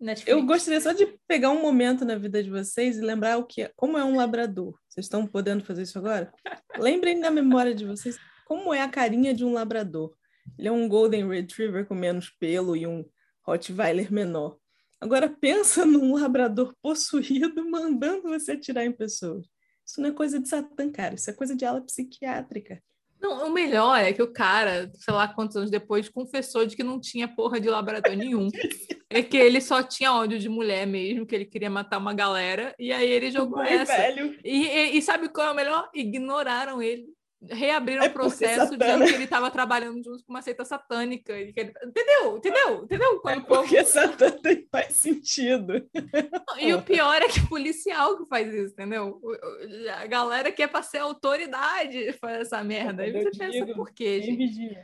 Netflix. Eu gostaria só de pegar um momento na vida de vocês e lembrar o que é, como é um labrador. Vocês estão podendo fazer isso agora? *laughs* Lembrem na memória de vocês como é a carinha de um labrador. Ele é um Golden Retriever com menos pelo e um Rottweiler menor. Agora pensa num labrador possuído mandando você atirar em pessoas. Isso não é coisa de Satã, cara. Isso é coisa de ala psiquiátrica. Não, o melhor é que o cara, sei lá quantos anos depois, confessou de que não tinha porra de labrador nenhum. *laughs* é que ele só tinha ódio de mulher mesmo, que ele queria matar uma galera, e aí ele jogou essa. Velho. E, e, e sabe qual é o melhor? Ignoraram ele reabriram é o processo dizendo que ele estava trabalhando junto com uma seita satânica. Ele, entendeu? Entendeu? Entendeu? Quando é porque povo... satânica faz sentido. E o pior é que o policial que faz isso, entendeu? A galera que é para ser autoridade faz essa merda. Aí você pensa, por quê, gente?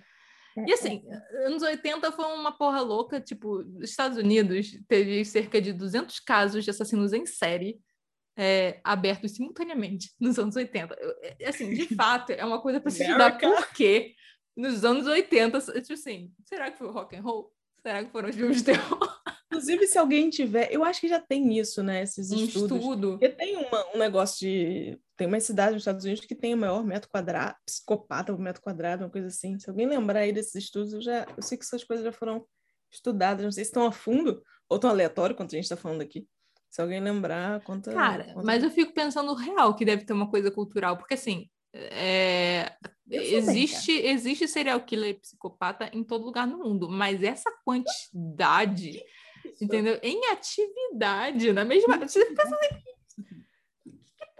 E assim, anos 80 foi uma porra louca, tipo, Estados Unidos teve cerca de 200 casos de assassinos em série, é, abertos simultaneamente *laughs* nos anos 80. É, assim, de *laughs* fato, é uma coisa para se estudar por quê nos anos 80, tipo assim, será que foi o rock and roll? Será que foram os filmes de terror? *laughs* Inclusive, se alguém tiver, eu acho que já tem isso, né? Esses um estudos. Estudo. Porque tem uma, um negócio de. Tem uma cidade nos Estados Unidos que tem o maior metro quadrado, psicopata por metro quadrado, uma coisa assim. Se alguém lembrar aí desses estudos, eu já eu sei que essas coisas já foram estudadas, não sei se estão a fundo ou tão aleatório quanto a gente está falando aqui. Se alguém lembrar, conta. Cara, conta... mas eu fico pensando real que deve ter uma coisa cultural, porque assim. É... Existe, bem, existe serial killer e psicopata em todo lugar no mundo, mas essa quantidade, *laughs* entendeu? Em atividade, na mesma. Você fica assim,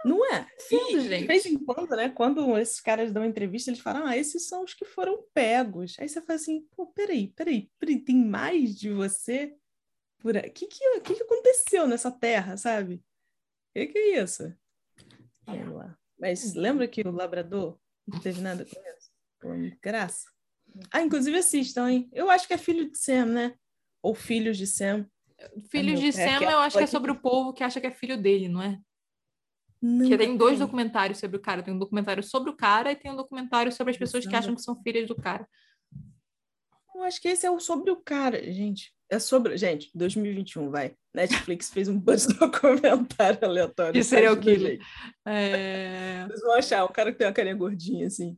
não é? Sim, gente. De vez em quando, né? Quando esses caras dão entrevista, eles falam, ah, esses são os que foram pegos. Aí você fala assim, pô, peraí, peraí, peraí, tem mais de você? Por O que, que, que, que aconteceu nessa terra, sabe? O que, que é isso? Vamos lá. Mas lembra que o labrador não teve nada com isso? Graça. Ah, inclusive assistam, hein? Eu acho que é filho de Sam, né? Ou filhos de Sam. Filhos de Sam, eu acho que é sobre o povo que acha que é filho dele, não é? Não, que tem dois documentários sobre o cara. Tem um documentário sobre o cara e tem um documentário sobre as pessoas que acham que são filhas do cara. Eu acho que esse é o sobre o cara, gente. É sobre. Gente, 2021, vai. Netflix fez um buzz *laughs* documentário aleatório. De serial killer. É... Vocês vão achar, um cara que tem uma carinha gordinha, assim,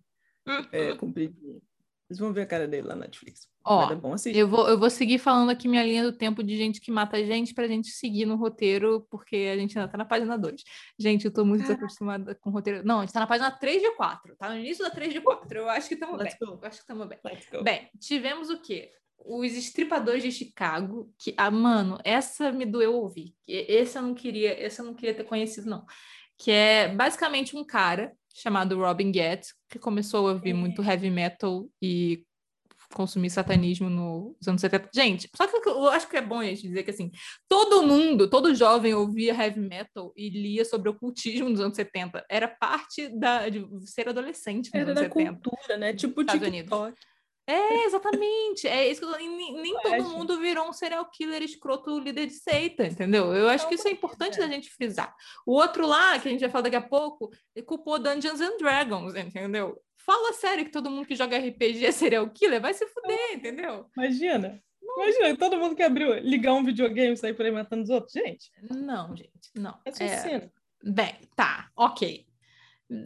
é, compridinha. Vocês vão ver a cara dele lá na Netflix. Ó, é bom eu, vou, eu vou seguir falando aqui minha linha do tempo de gente que mata gente pra gente seguir no roteiro, porque a gente ainda tá na página 2. Gente, eu tô muito desacostumada com o roteiro. Não, a gente tá na página 3 de 4, tá no início da 3 de 4. Eu acho que estamos bem. Go. Eu acho que estamos bem. Bem, tivemos o quê? Os Estripadores de Chicago, que, ah, mano, essa me doeu ouvir. Esse eu não queria, esse eu não queria ter conhecido, não. Que é basicamente um cara chamado Robin Getz, que começou a ouvir é. muito heavy metal e consumir satanismo nos anos 70. Gente, só que eu acho que é bom a gente dizer que assim, todo mundo, todo jovem ouvia heavy metal e lia sobre ocultismo nos anos 70. Era parte da, de ser adolescente nos Era anos da 70. cultura, né? Tipo TikTok. Unidos. É, exatamente. É isso que eu nem, nem todo mundo virou um serial killer escroto líder de seita, entendeu? Eu acho que isso é importante da gente frisar. O outro lá, que a gente vai falar daqui a pouco, culpou Dungeons and Dragons, entendeu? Fala sério que todo mundo que joga RPG é serial killer, vai se fuder, entendeu? Imagina. Não. Imagina, todo mundo que abriu, ligar um videogame e sair por aí matando os outros. Gente. Não, gente, não. É, é... Bem, tá, ok.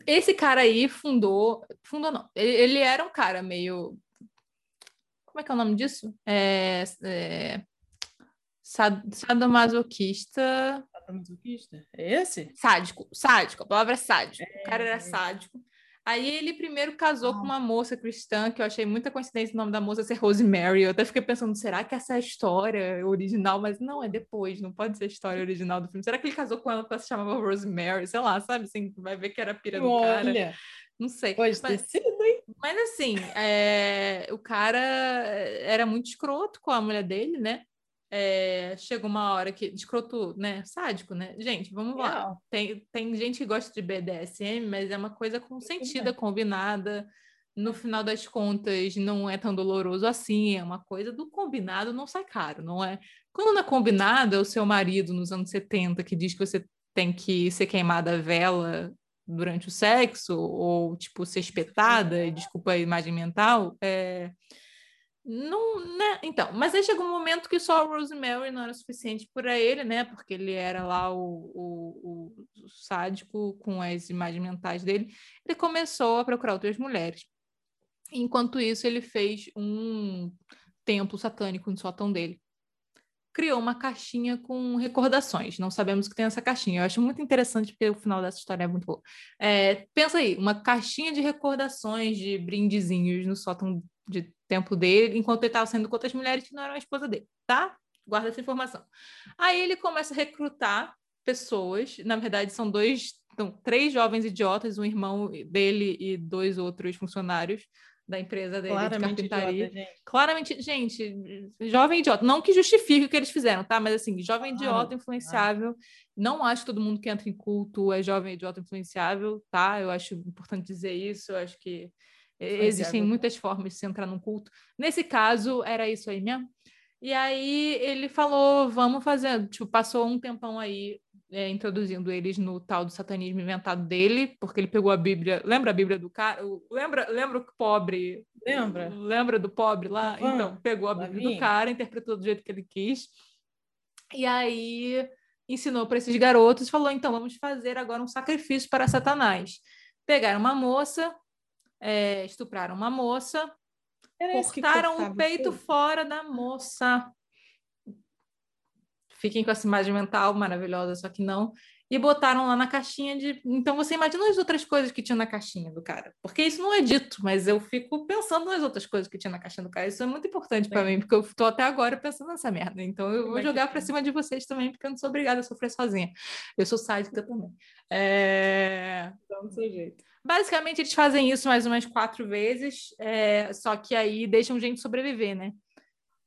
Esse cara aí fundou. Fundou, não. Ele, ele era um cara meio como é que é o nome disso? É, é, sadomasoquista. Sadomasoquista? É esse? Sádico, sádico, a palavra é sádico. É, o cara era é. sádico. Aí ele primeiro casou ah. com uma moça cristã, que eu achei muita coincidência o nome da moça ser Rosemary. Eu até fiquei pensando, será que essa é a história original? Mas não, é depois, não pode ser a história original do filme. Será que ele casou com ela porque ela se chamava Rosemary? Sei lá, sabe? Assim, vai ver que era a pira do Olha. cara. Não sei. Pode mas, ter sido, hein? Mas assim, é, o cara era muito escroto com a mulher dele, né? É, chegou uma hora que. Escroto, né? Sádico, né? Gente, vamos lá. Tem, tem gente que gosta de BDSM, mas é uma coisa consentida, combinada. No final das contas, não é tão doloroso assim. É uma coisa do combinado, não sai caro, não é? Quando não é combinado, é o seu marido nos anos 70 que diz que você tem que ser queimada a vela durante o sexo, ou tipo ser espetada, desculpa a imagem mental, é... não, né? Então, mas aí chegou um momento que só a Rosemary não era suficiente para ele, né? Porque ele era lá o, o, o sádico com as imagens mentais dele. Ele começou a procurar outras mulheres. Enquanto isso, ele fez um templo satânico no sótão dele. Criou uma caixinha com recordações. Não sabemos que tem essa caixinha. Eu acho muito interessante porque o final dessa história é muito bom. É, pensa aí, uma caixinha de recordações de brindezinhos no sótão de templo dele, enquanto ele estava saindo com outras mulheres que não eram a esposa dele, tá? Guarda essa informação. Aí ele começa a recrutar pessoas, na verdade são dois, três jovens idiotas, um irmão dele e dois outros funcionários da empresa dele Claramente de carpintaria. Idiota, gente. Claramente, gente, jovem idiota. Não que justifique o que eles fizeram, tá? Mas assim, jovem idiota influenciável. Não acho que todo mundo que entra em culto é jovem idiota influenciável, tá? Eu acho importante dizer isso. Eu acho que existem muitas formas de se entrar num culto. Nesse caso, era isso aí mesmo. E aí ele falou, vamos fazer, tipo, passou um tempão aí é, introduzindo eles no tal do satanismo inventado dele, porque ele pegou a Bíblia, lembra a Bíblia do cara? Lembra, lembra o pobre? Lembra? Lembra do pobre lá? então, pegou a Bíblia do cara, interpretou do jeito que ele quis. E aí ensinou para esses garotos, falou: então vamos fazer agora um sacrifício para Satanás. Pegaram uma moça, é, estupraram uma moça, era cortaram o peito fora da moça. Fiquem com essa imagem mental maravilhosa, só que não. E botaram lá na caixinha de. Então você imagina as outras coisas que tinha na caixinha do cara. Porque isso não é dito, mas eu fico pensando nas outras coisas que tinha na caixinha do cara. Isso é muito importante para mim, porque eu estou até agora pensando nessa merda. Então eu vou jogar para cima de vocês também, porque eu não sou obrigada a sofrer sozinha. Eu sou sádica também. É... Então, do seu jeito. Basicamente, eles fazem isso mais umas quatro vezes, é, só que aí deixam gente sobreviver, né?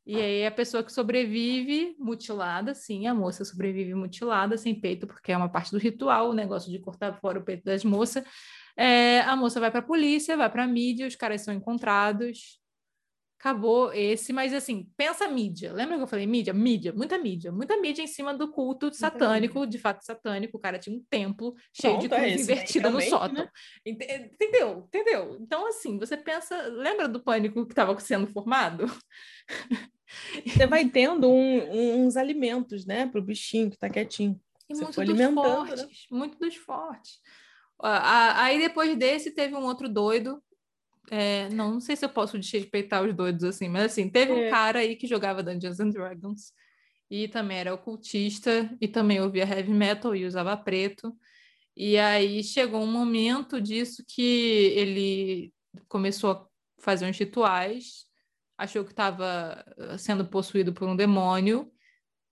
E aí a pessoa que sobrevive mutilada, sim, a moça sobrevive mutilada, sem peito, porque é uma parte do ritual, o negócio de cortar fora o peito das moças. É, a moça vai para a polícia, vai para a mídia, os caras são encontrados, acabou esse, mas assim, pensa mídia. Lembra que eu falei mídia? Mídia, muita mídia, muita mídia em cima do culto satânico, de fato satânico. O cara tinha um templo cheio de cruz é invertida no sótão. Né? Entendeu? Entendeu? Então, assim, você pensa, lembra do pânico que estava sendo formado? Você vai tendo um, uns alimentos, né, para o bichinho que está quietinho. E você muito né? fortes, né? muito dos fortes. Aí depois desse teve um outro doido é, não, não sei se eu posso desrespeitar os doidos assim, mas assim, teve é. um cara aí que jogava Dungeons and Dragons e também era ocultista e também ouvia heavy metal e usava preto. E aí chegou um momento disso que ele começou a fazer uns rituais, achou que estava sendo possuído por um demônio,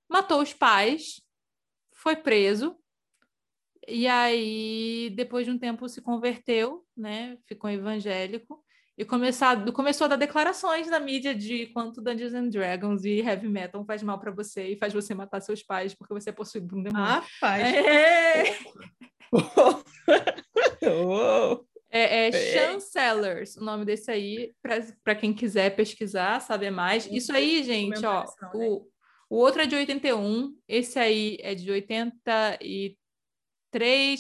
matou os pais, foi preso e aí, depois de um tempo, se converteu, né? Ficou evangélico e começou a dar declarações na mídia de quanto Dungeons and Dragons e heavy metal faz mal para você e faz você matar seus pais porque você é possuído por um demônio. Ah, faz. É... *laughs* É, é Chancellors, o nome desse aí, para quem quiser pesquisar, saber mais. Isso aí, gente, ó, o, o outro é de 81, esse aí é de 83.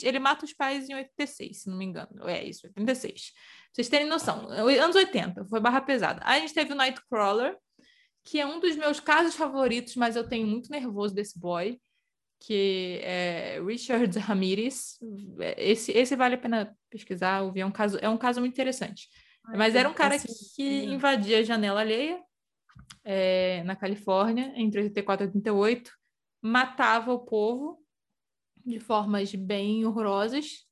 Ele mata os pais em 86, se não me engano. É isso, 86 vocês terem noção, anos 80, foi barra pesada. Aí a gente teve o Nightcrawler, que é um dos meus casos favoritos, mas eu tenho muito nervoso desse boy, que é Richard Ramirez. Esse, esse vale a pena pesquisar, ouvir, é um caso, é um caso muito interessante. Ai, mas era um cara que, que invadia a janela alheia é, na Califórnia, entre 84 e 88, matava o povo de formas bem horrorosas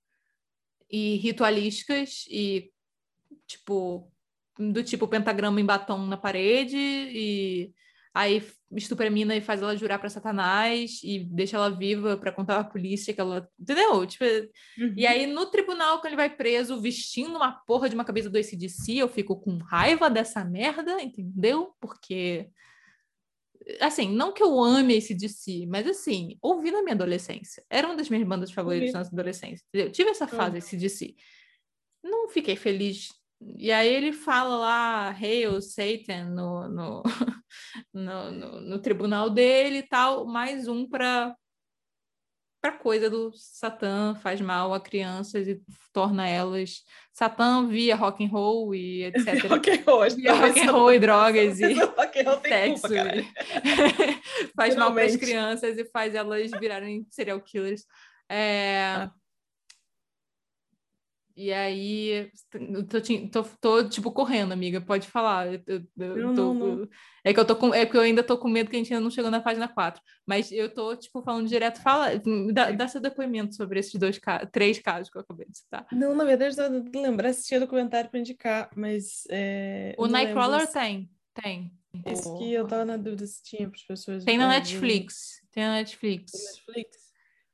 e ritualísticas e tipo, do tipo pentagrama em batom na parede e aí estupra a mina e faz ela jurar para Satanás e deixa ela viva para contar à polícia que ela, entendeu? Tipo, uhum. e aí no tribunal quando ele vai preso vestindo uma porra de uma cabeça do ACDC, eu fico com raiva dessa merda, entendeu? Porque assim, não que eu ame esse DC, mas assim, ouvi na minha adolescência. Era uma das minhas bandas favoritas na adolescência. Entendeu? Tive essa fase esse DC. Não fiquei feliz e aí ele fala lá, Hail Satan, no, no, *laughs* no, no, no tribunal dele e tal, mais um para para coisa do Satã, faz mal a crianças e torna elas Satã via rock and roll e *laughs* etc. rock and roll, via *laughs* rock and roll e drogas e sexo. Faz mal para as crianças e faz elas virarem serial killers. É... Ah E aí, tô, tô, tô, tipo, correndo, amiga, pode falar. Eu, eu, não, tô, não, não. É que eu tô com, é que eu ainda tô com medo que a gente ainda não chegou na página 4. Mas eu tô, tipo, falando direto, fala, dá, dá seu depoimento sobre esses dois três casos que eu acabei de citar. Não, na verdade, eu tô lembrar se tinha documentário para indicar, mas. É, o Nightcrawler tem, tem. Esse que eu tava na dúvida se tinha para as pessoas. Tem na Netflix. Tem na Netflix. Tem na Netflix.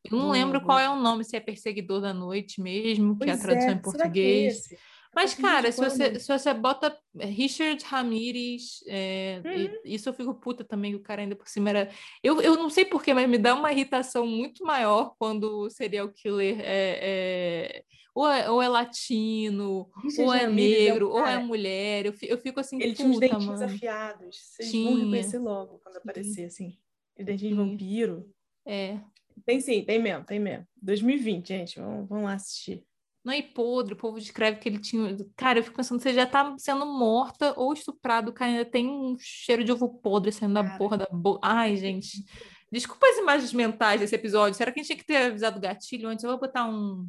Eu não lembro qual é o nome, se é Perseguidor da Noite mesmo, que é a tradução é. em português. Mas, cara, se você, se você bota Richard Ramirez, é, uhum. isso eu fico puta também, o cara ainda por cima era. Eu, eu não sei porquê, mas me dá uma irritação muito maior quando o serial killer é, é ou, é, ou é latino, Richard ou é Ramirez é negro, é ou é mulher. Eu, eu fico assim, Ele puta, tinha os dentinhos mano. afiados. Vocês tinha. vão reconhecer logo quando aparecer, assim. Os dentinhos de vampiro. É. Tem sim, tem mesmo, tem mesmo. 2020, gente, vamos, vamos lá assistir. Não é podre, o povo descreve que ele tinha. Cara, eu fico pensando, você já tá sendo morta ou estuprado, cara, ainda tem um cheiro de ovo podre saindo da porra da boca. Ai, gente. Desculpa as imagens mentais desse episódio. Será que a gente tinha que ter avisado o gatilho antes? Eu vou botar um.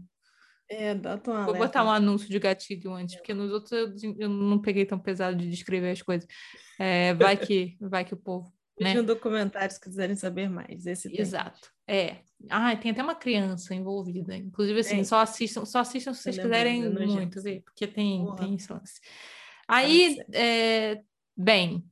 É, dá tua Vou botar um anúncio de gatilho antes, porque nos outros eu, eu não peguei tão pesado de descrever as coisas. É, vai que, vai que o povo Deixa né? um documentário se quiserem saber mais. Esse Exato. É. Ah, tem até uma criança envolvida. Inclusive, assim, é. só assistam, só assistam se vocês quiserem muito ver, porque tem, tem lance. Aí, é, bem,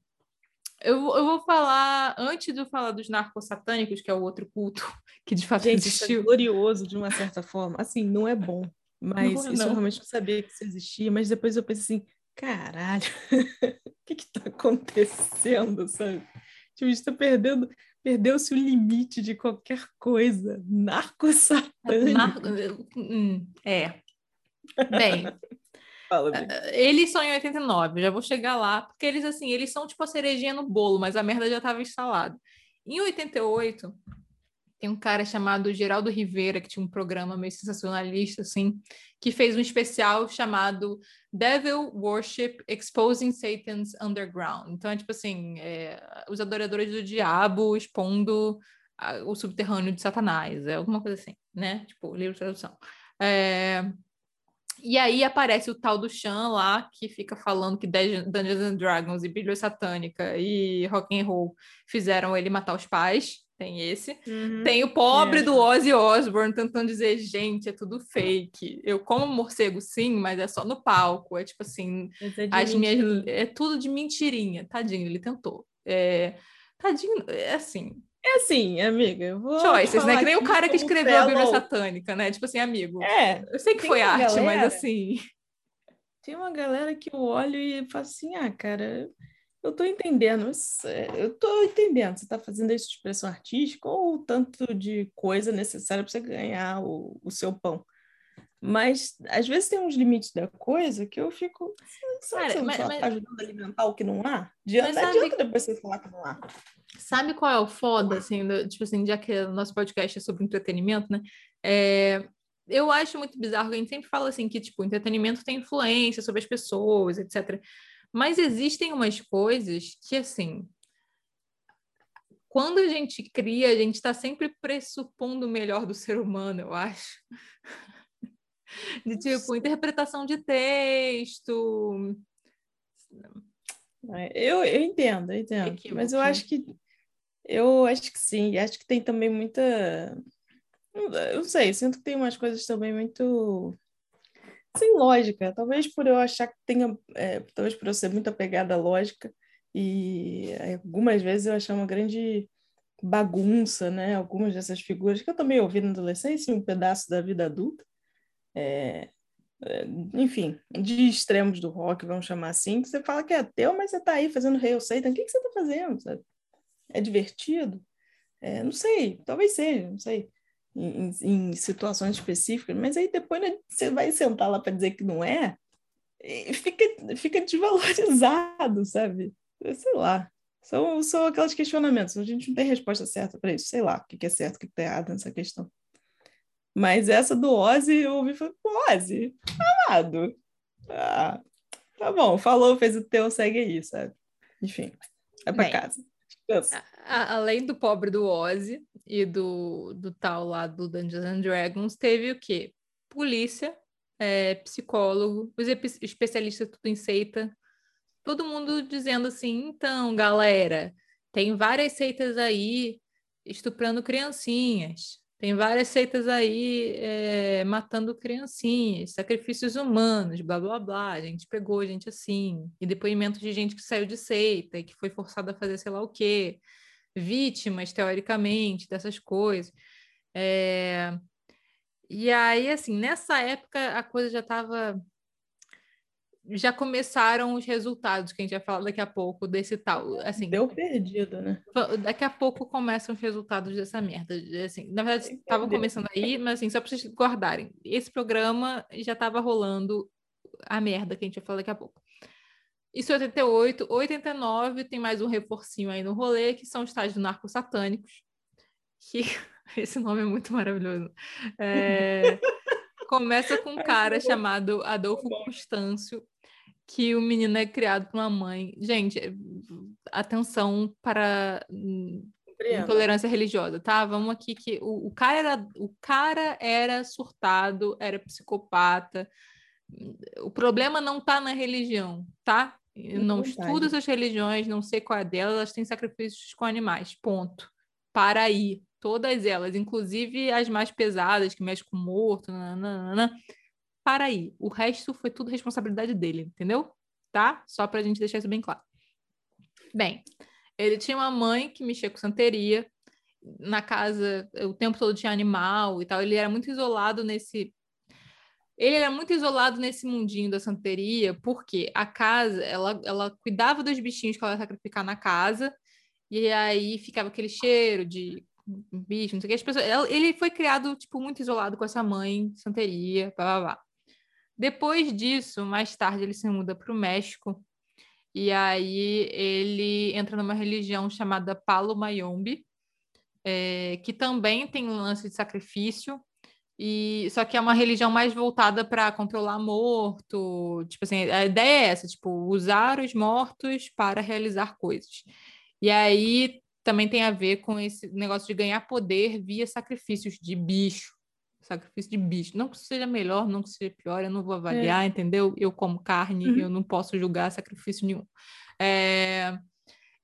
eu, eu vou falar, antes de eu falar dos narcosatânicos, que é o outro culto *laughs* que de fato Gente, existiu. Isso é glorioso, de uma certa forma. Assim, não é bom, mas não, isso não. eu realmente não sabia que isso existia, mas depois eu pensei assim, caralho, *laughs* o que que tá acontecendo, sabe? Tipo, a gente tá perdendo, perdeu-se o limite de qualquer coisa. Narco-satânico. Narco... Hum, é. Bem, *laughs* Fala, eh, eles são em 89, já vou chegar lá, porque eles, assim, eles são tipo a cerejinha no bolo, mas a merda já estava instalada. Em 88, tem um cara chamado Geraldo Rivera, que tinha um programa meio sensacionalista, assim, que fez um especial chamado Devil Worship Exposing Satan's Underground. Então, é tipo assim, é, os adoradores do diabo expondo a, o subterrâneo de Satanás, é alguma coisa assim, né? Tipo, livro de tradução. É, e aí aparece o tal do Chan lá, que fica falando que Dungeons and Dragons e Bíblia Satânica e Rock and Roll fizeram ele matar os pais. Tem esse. Uhum. Tem o pobre é. do Ozzy Osbourne tentando dizer, gente, é tudo fake. Eu como morcego, sim, mas é só no palco. É tipo assim, é as minhas... é tudo de mentirinha. Tadinho, ele tentou. É... Tadinho, é assim. É assim, amiga. Choices, né? Que nem o cara que escreveu a Bíblia Satânica, né? Tipo assim, amigo. É. Eu sei que foi arte, galera, mas assim. Tem uma galera que eu olho e falo assim, ah, cara, eu tô entendendo, eu tô entendendo, você tá fazendo isso de expressão artística ou tanto de coisa necessária para você ganhar o, o seu pão. Mas às vezes tem uns limites da coisa que eu fico. Sabe, Cara, você mas, mas... tá ajudando a alimentar o que não há? Adianta, sabe... adianta depois você falar que não há. Sabe qual é o foda, assim, do, tipo assim, já que o nosso podcast é sobre entretenimento, né? É, eu acho muito bizarro a gente sempre fala assim que, tipo, entretenimento tem influência sobre as pessoas, etc. Mas existem umas coisas que, assim, quando a gente cria, a gente está sempre pressupondo o melhor do ser humano, eu acho. *laughs* De tipo, interpretação de texto. É, eu, eu entendo, eu entendo. Equívoco. Mas eu acho que eu acho que sim, acho que tem também muita. Eu não sei, sinto que tem umas coisas também muito sem lógica. Talvez por eu achar que tenha, é, talvez por eu ser muito apegada à lógica e algumas vezes eu achar uma grande bagunça, né? Algumas dessas figuras que eu também ouvi na adolescência, um pedaço da vida adulta. É, é, enfim, de extremos do rock, vamos chamar assim, que você fala que é teu, mas você está aí fazendo Hail Satan, o que, que você está fazendo? Sabe? É divertido? É, não sei, talvez seja, não sei em, em situações específicas, mas aí depois né, você vai sentar lá para dizer que não é, e fica, fica desvalorizado, *laughs* sabe? Sei lá. São, são aqueles questionamentos. A gente não tem resposta certa para isso. Sei lá o que é certo, o que é errado nessa questão. Mas essa do Ozzy, eu ouvi e falei, Ozzy, amado. Ah, tá bom, falou, fez o teu, segue aí, sabe? Enfim, vai para casa. Descansa. além do pobre do Ozzy e do, do tal lá do Dungeons and Dragons, teve o quê? Polícia, é, psicólogo, os especialistas tudo em seita, todo mundo dizendo assim, então, galera, tem várias seitas aí estuprando criancinhas, tem várias seitas aí é, matando criancinhas, sacrifícios humanos, blá blá blá. A gente pegou gente assim, e depoimentos de gente que saiu de seita e que foi forçada a fazer sei lá o quê, vítimas, teoricamente, dessas coisas. É... E aí, assim, nessa época a coisa já estava já começaram os resultados que a gente vai falar daqui a pouco desse tal. Assim, Deu perdido, né? Daqui a pouco começam os resultados dessa merda. Assim, na verdade, estavam começando aí, mas assim, só para vocês guardarem. Esse programa já estava rolando a merda que a gente vai falar daqui a pouco. Isso é 88. 89 tem mais um reforcinho aí no rolê, que são os tais narcos satânicos. Que *laughs* esse nome é muito maravilhoso. É... *laughs* Começa com um cara chamado Adolfo Constâncio, que o menino é criado por uma mãe. Gente, atenção para intolerância religiosa, tá? Vamos aqui que o, o, cara era, o cara era surtado, era psicopata. O problema não tá na religião, tá? Eu não estudo essas religiões, não sei qual é delas, elas têm sacrifícios com animais, ponto. Para aí, todas elas, inclusive as mais pesadas, que mexem com morto, nananana, para aí. O resto foi tudo responsabilidade dele, entendeu? Tá? Só para a gente deixar isso bem claro. Bem, ele tinha uma mãe que mexia com santeria. Na casa, o tempo todo tinha animal e tal. Ele era muito isolado nesse. Ele era muito isolado nesse mundinho da santeria, porque a casa, ela, ela cuidava dos bichinhos que ela ia sacrificar na casa, e aí ficava aquele cheiro de bicho, não sei o que. As pessoas, ele foi criado, tipo, muito isolado com essa mãe, santeria, blá, blá, blá. Depois disso, mais tarde, ele se muda para o México e aí ele entra numa religião chamada Palo Mayombe, é, que também tem um lance de sacrifício, e só que é uma religião mais voltada para controlar morto. Tipo assim, a ideia é essa, tipo, usar os mortos para realizar coisas. E aí também tem a ver com esse negócio de ganhar poder via sacrifícios de bicho sacrifício de bicho. Não que seja melhor, não que seja pior, eu não vou avaliar, é. entendeu? Eu como carne, uhum. eu não posso julgar sacrifício nenhum. É...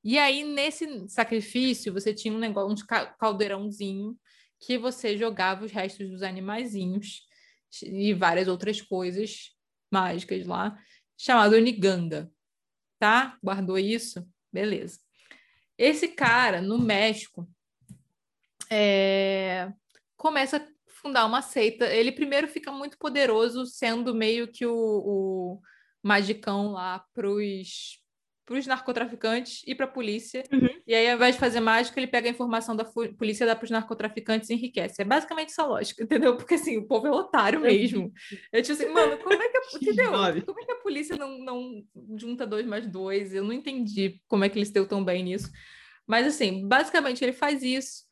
E aí, nesse sacrifício, você tinha um negócio, um caldeirãozinho que você jogava os restos dos animaizinhos e várias outras coisas mágicas lá, chamado Niganga. Tá? Guardou isso? Beleza. Esse cara, no México, é... começa fundar uma seita. Ele primeiro fica muito poderoso, sendo meio que o, o magicão lá pros, pros narcotraficantes e para a polícia. Uhum. E aí, ao invés de fazer mágica, ele pega a informação da polícia, dá para os narcotraficantes e enriquece. É basicamente essa lógica, *laughs* entendeu? Porque assim, o povo é otário mesmo. Eu tipo assim, mano, como é que a, *laughs* entendeu? Como é que a polícia não, não junta dois mais dois? Eu não entendi como é que ele se deu tão bem nisso. Mas assim, basicamente ele faz isso.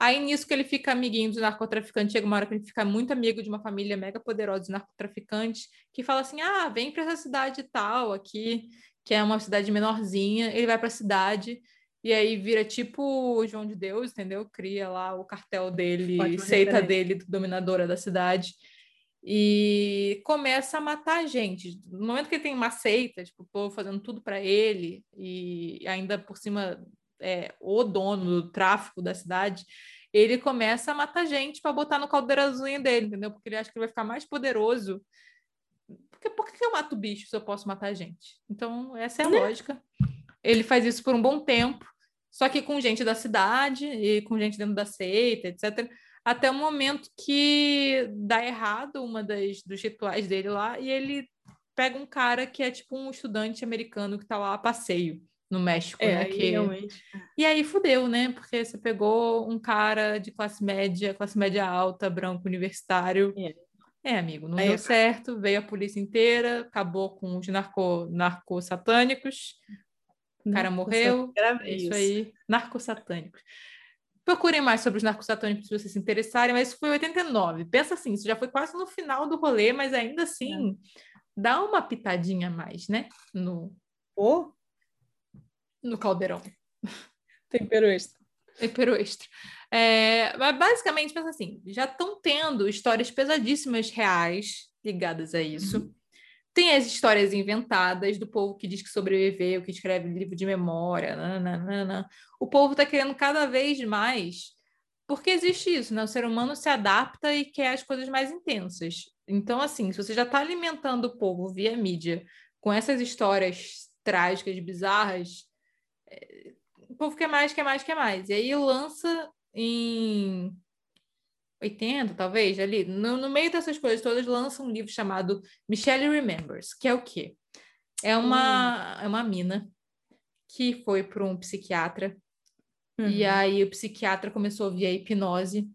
Aí nisso que ele fica amiguinho dos narcotraficantes, chega uma hora que ele fica muito amigo de uma família mega poderosa de narcotraficantes, que fala assim: ah, vem para essa cidade tal aqui, que é uma cidade menorzinha. Ele vai para a cidade e aí vira tipo o João de Deus, entendeu? Cria lá o cartel dele, Ótimo seita referência. dele, dominadora da cidade. E começa a matar gente. No momento que ele tem uma seita, tipo, o povo fazendo tudo para ele, e ainda por cima é, o dono do tráfico da cidade, ele começa a matar gente para botar no caldeirazinho dele, entendeu? Porque ele acha que ele vai ficar mais poderoso. Porque, por que eu mato bicho se eu posso matar gente? Então, essa é a né? lógica. Ele faz isso por um bom tempo, só que com gente da cidade e com gente dentro da seita, etc. Até o momento que dá errado uma das dos rituais dele lá e ele pega um cara que é tipo um estudante americano que está lá a passeio no México, é, né? Aí, que... realmente. E aí fudeu, né? Porque você pegou um cara de classe média, classe média alta, branco, universitário. É, é amigo, não aí, deu certo, veio a polícia inteira, acabou com os narco, narco satânicos, o cara morreu. É isso, isso aí, narco-satânicos. Procurem mais sobre os narcosatânicos se vocês se interessarem, mas isso foi 89. Pensa assim, isso já foi quase no final do rolê, mas ainda assim, é. dá uma pitadinha a mais, né? No, oh, no caldeirão. Tempero extra. Tempero extra. É, mas basicamente, pensa assim, já estão tendo histórias pesadíssimas reais ligadas a isso. Uhum. Tem as histórias inventadas do povo que diz que sobreviveu, que escreve livro de memória. Nananana. O povo está querendo cada vez mais, porque existe isso, né? O ser humano se adapta e quer as coisas mais intensas. Então, assim, se você já está alimentando o povo via mídia com essas histórias trágicas, bizarras, o povo quer mais, quer mais, quer mais. E aí lança em 80, talvez, ali, no, no meio dessas coisas todas, lança um livro chamado Michelle Remembers, que é o quê? É uma, hum. é uma mina que foi para um psiquiatra, uhum. e aí o psiquiatra começou via hipnose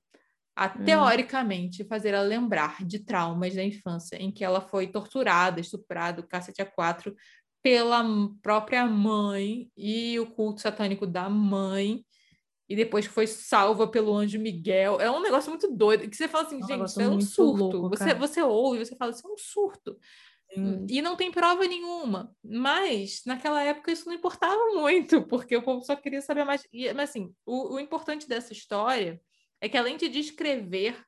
a, uhum. teoricamente, fazer ela lembrar de traumas da infância, em que ela foi torturada, estuprada, cacete a quatro, pela própria mãe e o culto satânico da mãe, e depois foi salva pelo anjo Miguel. É um negócio muito doido, que você fala assim, é gente, isso é um surto. Louco, você, você ouve, você fala, isso é um surto. Sim. E não tem prova nenhuma. Mas, naquela época, isso não importava muito, *laughs* porque o povo só queria saber mais. E, mas, assim, o, o importante dessa história é que, além de descrever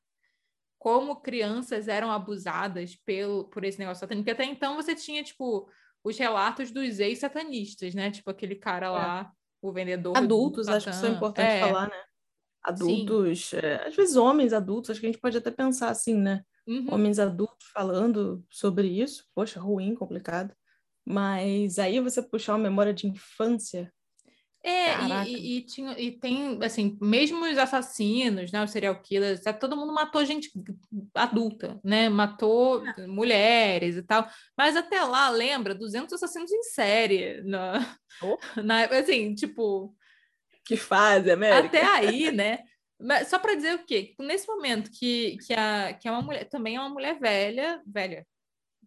como crianças eram abusadas pelo, por esse negócio satânico, até então você tinha, tipo, os relatos dos ex-satanistas, né? Tipo, aquele cara é. lá o vendedor. Adultos, acho que isso é importante é. falar, né? Adultos, é, às vezes homens adultos, acho que a gente pode até pensar assim, né? Uhum. Homens adultos falando sobre isso, poxa, ruim, complicado. Mas aí você puxar uma memória de infância, é, e, e, tinha, e tem, assim, mesmo os assassinos, né, os serial killers, todo mundo matou gente adulta, né? Matou é. mulheres e tal. Mas até lá, lembra, 200 assassinos em série. Na, oh. *laughs* na, assim, tipo... Que fase, América? Até aí, né? Mas só para dizer o quê? Nesse momento que, que, a, que é uma mulher, também é uma mulher velha, velha,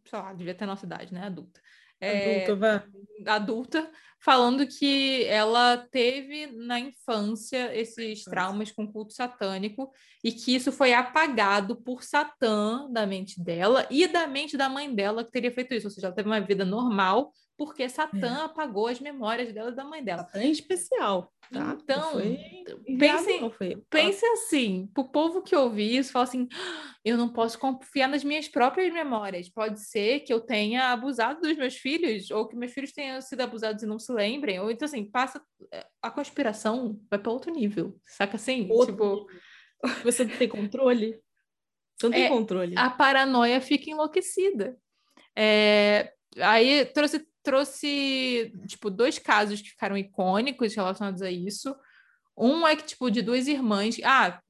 sei lá, devia ter nossa idade, né? Adulta. É, adulta, adulta, falando que ela teve na infância esses traumas com culto satânico e que isso foi apagado por Satã da mente dela e da mente da mãe dela que teria feito isso, ou seja, ela teve uma vida normal porque Satã é. apagou as memórias dela da mãe dela. Satã em especial. Tá? Então, pense, foi... pense assim, para o povo que ouve isso, fala assim, ah, eu não posso confiar nas minhas próprias memórias. Pode ser que eu tenha abusado dos meus filhos, ou que meus filhos tenham sido abusados e não se lembrem. Ou então, assim, passa... Eh, a conspiração vai para outro nível, saca assim? Outro tipo... Você não tem controle? Você não tem é, controle. A paranoia fica enlouquecida. É, aí trouxe trouxe, tipo, dois casos que ficaram icônicos relacionados a isso. Um é que, tipo, de duas irmãs. Ah,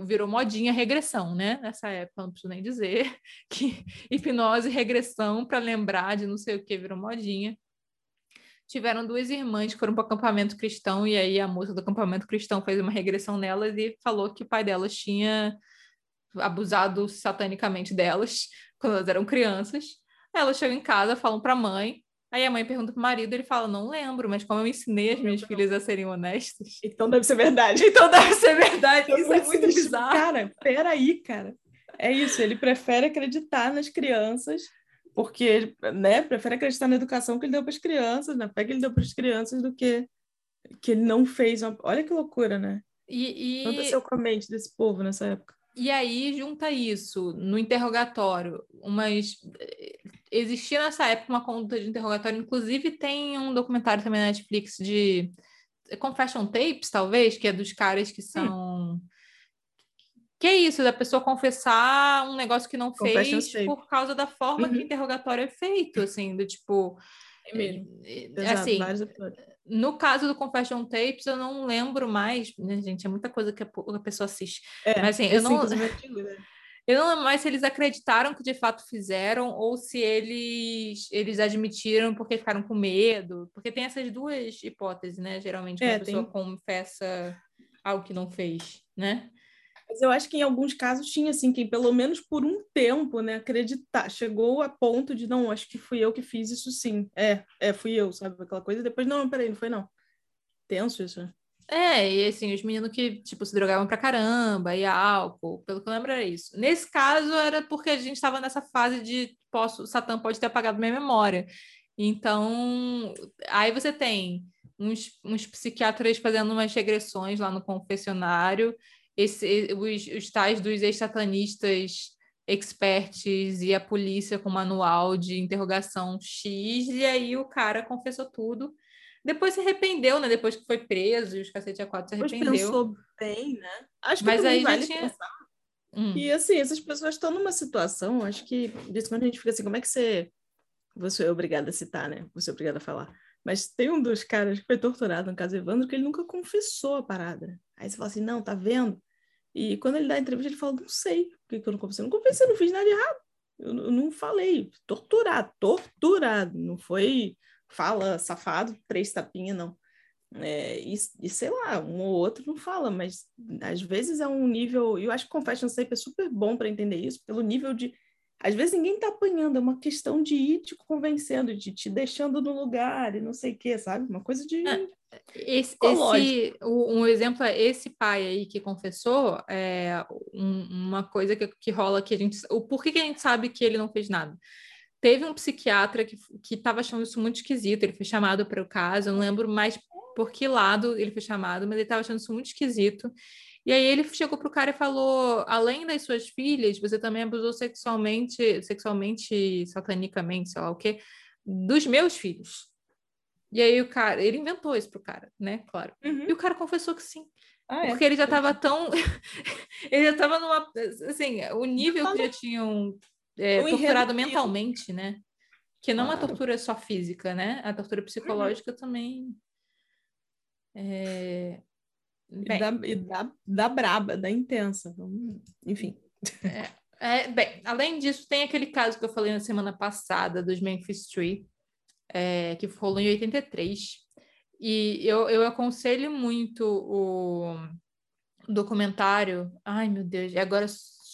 virou modinha regressão, né? Nessa época, não preciso nem dizer. *laughs* Que hipnose, regressão, para lembrar de não sei o que, virou modinha. Tiveram duas irmãs que foram para o acampamento cristão, e aí a moça do acampamento cristão fez uma regressão nelas e falou que o pai delas tinha abusado satanicamente delas *laughs* quando elas eram crianças. Elas chegam em casa, falam para a mãe, Aí a mãe pergunta pro marido, ele fala: Não lembro, mas como eu ensinei as minhas filhas a serem honestas. Então deve ser verdade. *laughs* Então deve ser verdade. Isso é muito bizarro. Cara, peraí, cara. É isso, ele prefere acreditar nas crianças, porque né, prefere acreditar na educação que ele deu para as crianças, na fé que ele deu para as crianças, do que que ele não fez. Uma... Olha que loucura, né? E, e... Aconteceu com a mente desse povo nessa época? E aí junta isso no interrogatório, umas existia nessa época uma conduta de interrogatório, inclusive tem um documentário também na Netflix de confession tapes, talvez, que é dos caras que são hum. que é isso, da pessoa confessar um negócio que não fez por causa da forma uhum. que o interrogatório é feito, assim, do tipo é mesmo. É, Exato, assim, no caso do Confession Tapes, eu não lembro mais, né, gente? É muita coisa que a pessoa assiste. É, Mas assim, eu não. Né? Eu não lembro mais se eles acreditaram que de fato fizeram ou se eles, eles admitiram porque ficaram com medo. Porque tem essas duas hipóteses, né? Geralmente, quando é, a pessoa tem... confessa algo que não fez, né? Mas eu acho que em alguns casos tinha, assim, quem pelo menos por um tempo, né, acreditar, chegou a ponto de, não, acho que fui eu que fiz isso sim. É, é, fui eu, sabe? Aquela coisa. E depois, não, peraí, não foi não. Tenso isso, né? É, e assim, os meninos que, tipo, se drogavam pra caramba, e álcool, pelo que eu lembro era isso. Nesse caso, era porque a gente estava nessa fase de, posso, Satã pode ter apagado minha memória. Então, aí você tem uns, uns psiquiatras fazendo umas regressões lá no confessionário, esse, os, os tais dos ex-satanistas experts e a polícia com manual de interrogação X, e aí o cara confessou tudo. Depois se arrependeu, né? Depois que foi preso e os cacete a quatro se arrependeu. Depois pensou bem, né? Acho que Mas aí vale já tinha... pensar. Hum. E assim, essas pessoas estão numa situação, acho que disso quando a gente fica assim, como é que você você é obrigada a citar, né? Você é obrigada a falar. Mas tem um dos caras que foi torturado no caso Evandro que ele nunca confessou a parada. Aí você fala assim, não, tá vendo? E quando ele dá a entrevista, ele fala, não sei por que eu não confessei. Eu não confessei, não fiz nada de errado. Eu, eu não falei. Torturado, torturado. Não foi fala safado, três tapinhas, não. É, e, e, sei lá, um ou outro não fala, mas às vezes é um nível. Eu acho que Confession Tape é super bom para entender isso, pelo nível de às vezes ninguém está apanhando, é uma questão de ir te convencendo, de te deixando no lugar e não sei o quê, sabe? Uma coisa de. É, esse, esse, um exemplo é esse pai aí que confessou, é um, uma coisa que, que rola que a gente. O porquê que a gente sabe que ele não fez nada? Teve um psiquiatra que estava achando isso muito esquisito, ele foi chamado para o caso, eu não lembro mais por que lado ele foi chamado, mas ele estava achando isso muito esquisito. E aí ele chegou pro cara e falou: além das suas filhas, você também abusou sexualmente, sexualmente, satanicamente, sei lá o quê, dos meus filhos. E aí o cara, ele inventou isso pro cara, né? Claro. Uhum. E o cara confessou que sim. Ah, é? porque ele já estava tão. *laughs* ele já estava numa. Assim, o nível que já tinham é, torturado mentalmente, né? Que não claro. a tortura só física, né? A tortura psicológica uhum. também. É... Bem, da, da, da braba, da intensa. Enfim. É, é, bem, além disso, tem aquele caso que eu falei na semana passada dos Memphis Tree, é, que rolou em 83. E eu, eu aconselho muito o documentário. Ai, meu Deus, agora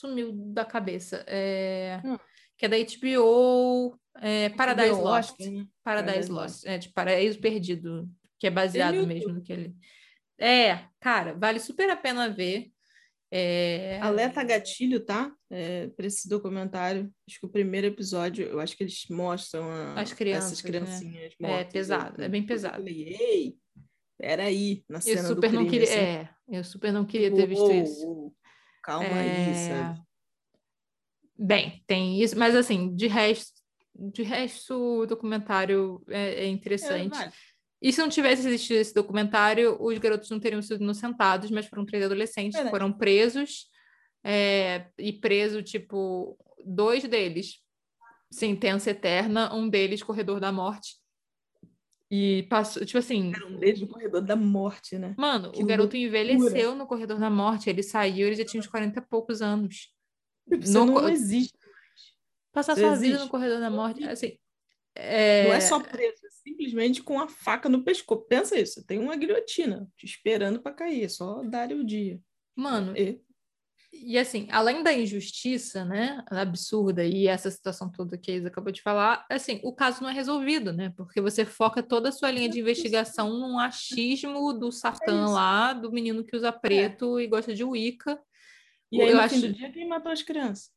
sumiu da cabeça. É, hum. Que é da HBO é, Paradise Lost. Né? Paradise, Lost, é de Paraíso Perdido, que é baseado mesmo no que ele. É, cara, vale super a pena ver. É... Alerta gatilho, tá? É, para esse documentário. Acho que o primeiro episódio, eu acho que eles mostram a, As crianças, essas criancinhas né? É pesado, é bem pesado. Eu falei, ei, peraí, na cena eu super do crime, não queria, assim. É, eu super não queria ter visto isso. Calma é... aí, sabe? Bem, tem isso, mas assim, de resto, de resto o documentário é, é interessante. É, e se não tivesse existido esse documentário, os garotos não teriam sido inocentados, mas foram três adolescentes, é, foram presos, é, e preso, tipo, dois deles, sentença eterna, um deles corredor da morte. E passou, tipo assim. Era um deles no corredor da morte, né? Mano, que o garoto loucura. envelheceu no corredor da morte, ele saiu, ele já tinha uns 40 e poucos anos. Isso no... não existe Passar sua vida no corredor da morte, assim. É... Não é só preso, é simplesmente com a faca no pescoço. Pensa isso, tem uma guilhotina te esperando para cair, é só dar o dia. Mano, e... e assim, além da injustiça, né, absurda e essa situação toda que a Isa acabou de falar, assim, o caso não é resolvido, né? Porque você foca toda a sua linha de investigação num achismo do Satã é lá, do menino que usa preto é. e gosta de Wicca. E aí, eu no acho... fim do dia, quem matou as crianças?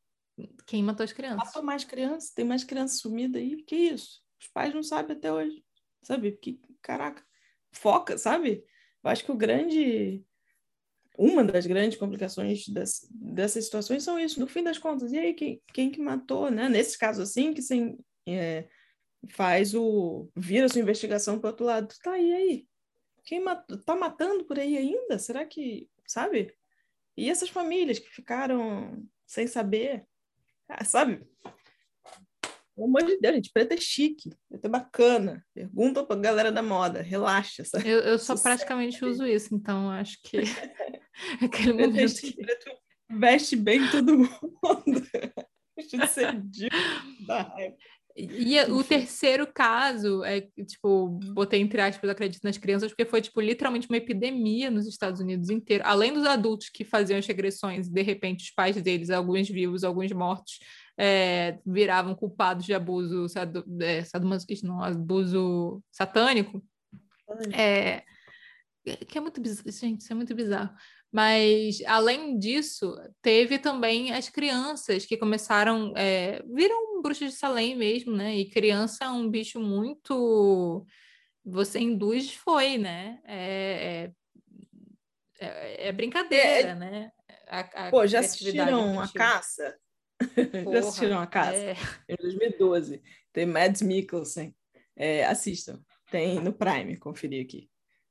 Quem matou as crianças? Matou mais crianças, tem mais crianças sumidas aí. Que isso? Os pais não sabem até hoje. Sabe? Que, caraca, foca, sabe? Eu acho que o grande. Uma das grandes complicações dessa, dessas situações são isso, no fim das contas. E aí, quem, quem que matou, né? Nesse caso assim, que sem, é, faz o. vira sua investigação para outro lado. Tá aí, aí. Quem matou, tá matando por aí ainda? Será que. Sabe? E essas famílias que ficaram sem saber, ah, sabe? Pelo amor de Deus, gente, preto é chique, preto é bacana. Pergunta pra galera da moda, relaxa. Sabe? Eu, eu só praticamente uso isso, então acho que *laughs* aquele preto é momento. É chique, preto veste bem todo mundo. *laughs* Deixa de ser da raiva. E o terceiro caso é, tipo, botei entre aspas, acredito nas crianças, porque foi, tipo, literalmente uma epidemia nos Estados Unidos inteiro. Além dos adultos que faziam as regressões, de repente os pais deles, alguns vivos, alguns mortos, é, viravam culpados de abuso sado, é, sadomasoquista, não, abuso satânico. É, que é muito bizarro, gente, isso é muito bizarro. Mas, além disso, teve também as crianças que começaram, é, viram bruxas de Salem mesmo, né? E criança é um bicho muito. Você induz, foi, né? É, é, é, é brincadeira, é, né? A, a Pô, já assistiram a caça? *laughs* Já assistiram A Casa? É. Em 2012. Tem Mads Mikkelsen. É, assistam. Tem no Prime, conferir aqui.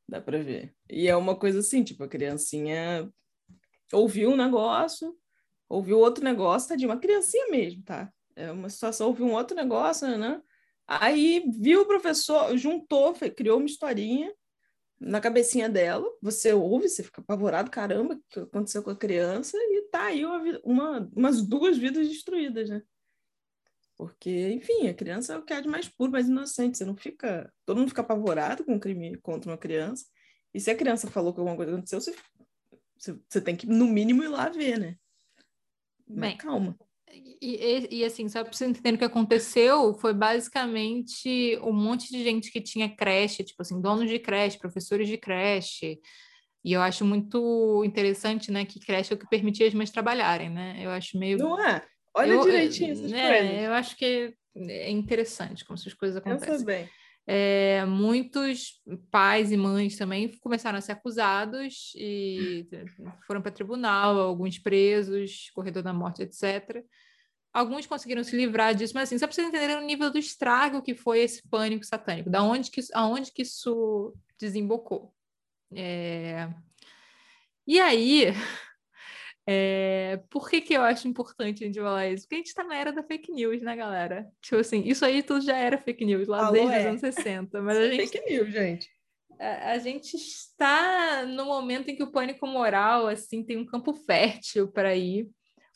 Dá pra ver. E é uma coisa assim, tipo, a criancinha ouviu um negócio, ouviu outro negócio, tá de uma criancinha mesmo, tá? É uma situação, ouviu um outro negócio, né? Aí viu o professor, juntou, criou uma historinha na cabecinha dela, você ouve, você fica apavorado, caramba, o que aconteceu com a criança, e tá aí uma, uma, umas duas vidas destruídas, né? Porque, enfim, a criança é o que há de mais puro, mais inocente. Você não fica. Todo mundo fica apavorado com um crime contra uma criança. E se a criança falou que alguma coisa aconteceu, você, você, você tem que, no mínimo, ir lá ver, né? Mas Bem, calma. E, e, e, assim, só para você entender o que aconteceu, foi basicamente um monte de gente que tinha creche, tipo assim, donos de creche, professores de creche. E eu acho muito interessante, né, que creche é o que permitia as mães trabalharem, né? Eu acho meio. Não é? Olha eu, direitinho essas é, coisas. Eu acho que é interessante como essas coisas acontecem. Pensa bem. É, muitos pais e mães também começaram a ser acusados e foram para tribunal, alguns presos, corredor da morte, etc. Alguns conseguiram se livrar disso, mas assim, só para vocês entenderem o nível do estrago que foi esse pânico satânico, da onde que, aonde que isso desembocou. É... E aí, *laughs* é, por que, que eu acho importante a gente falar isso? Porque a gente está na era da fake news, né, galera? Tipo assim, isso aí tudo já era fake news lá Alô, desde é. os anos 60. Mas a é gente, fake news, gente. A, a, gente está no momento em que o pânico moral, assim, tem um campo fértil para ir.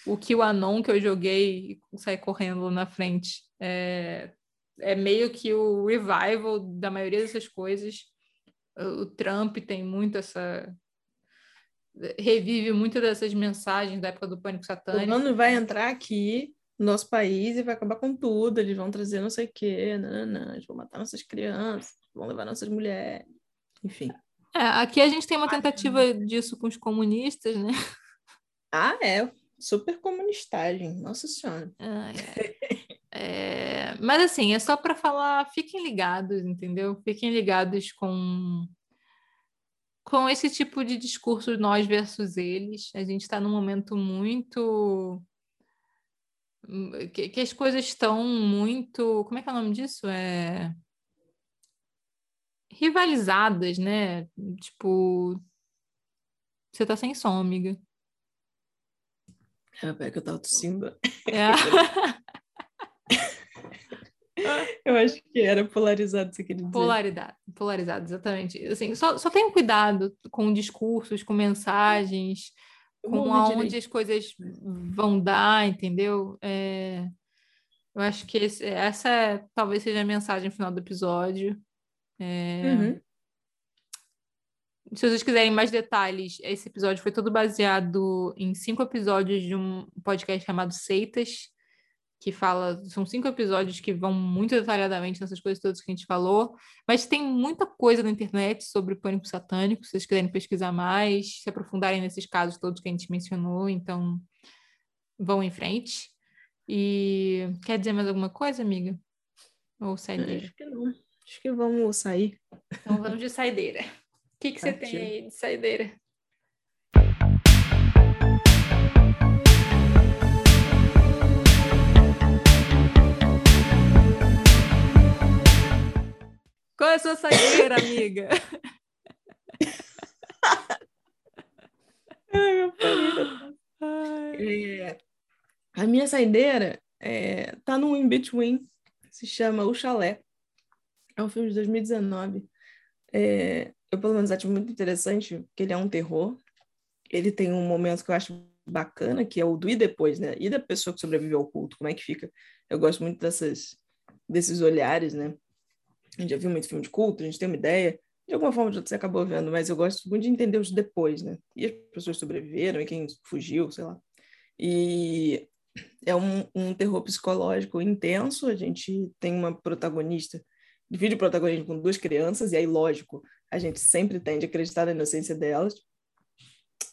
O que o Anon que eu joguei e saí correndo na frente é, é meio que o revival da maioria dessas coisas. O Trump tem muito essa revive muitas dessas mensagens da época do pânico satânico. O mano vai entrar aqui no nosso país e vai acabar com tudo, eles vão trazer não sei o quê, eles vão matar nossas crianças, vão levar nossas mulheres, enfim. É, aqui a gente tem uma tentativa disso com os comunistas, né? Ah, é, super comunistagem, nossa senhora. Ah, é. é, mas assim, é só para falar, fiquem ligados, entendeu? Fiquem ligados com com esse tipo de discurso nós versus eles, a gente está num momento muito que, que, as coisas estão muito, como é que é o nome disso? É rivalizadas, né? Tipo, você tá sem som, amiga. É, que eu tava tossindo. É. *laughs* Eu acho que era polarizado, você queria dizer. Polaridade, polarizado, exatamente. Assim, só, só tenham cuidado com discursos, com mensagens, com aonde as coisas vão dar, entendeu? É, eu acho que esse, essa é, talvez seja a mensagem final do episódio. É, uhum. Se vocês quiserem mais detalhes, esse episódio foi todo baseado em cinco episódios de um podcast chamado Seitas, que fala, são cinco episódios que vão muito detalhadamente nessas coisas todas que a gente falou, mas tem muita coisa na internet sobre pânico satânico, se vocês quiserem pesquisar mais, se aprofundarem nesses casos todos que a gente mencionou, então vão em frente. E quer dizer mais alguma coisa, amiga? Ou saideira? Acho que não. Acho que vamos sair. Então vamos de saideira. O que, que você tem aí de saideira? Qual é a sua saideira, amiga? *laughs* É, a minha saideira é, tá no In Between, se chama O Chalé. É um filme de 2019. É, eu, pelo menos, acho muito interessante, porque ele é um terror. Ele tem um momento que eu acho bacana, que é o do e depois, né? E da pessoa que sobreviveu ao culto, como é que fica? Eu gosto muito dessas, desses olhares, né? A gente já viu muito filme de culto, a gente tem uma ideia. De alguma forma, você acabou vendo, mas eu gosto muito de entender os depois, né? E as pessoas sobreviveram, e quem fugiu, sei lá. E é um, um terror psicológico intenso. A gente tem uma protagonista, divide o protagonismo com duas crianças, e aí, lógico, a gente sempre tende a acreditar na inocência delas.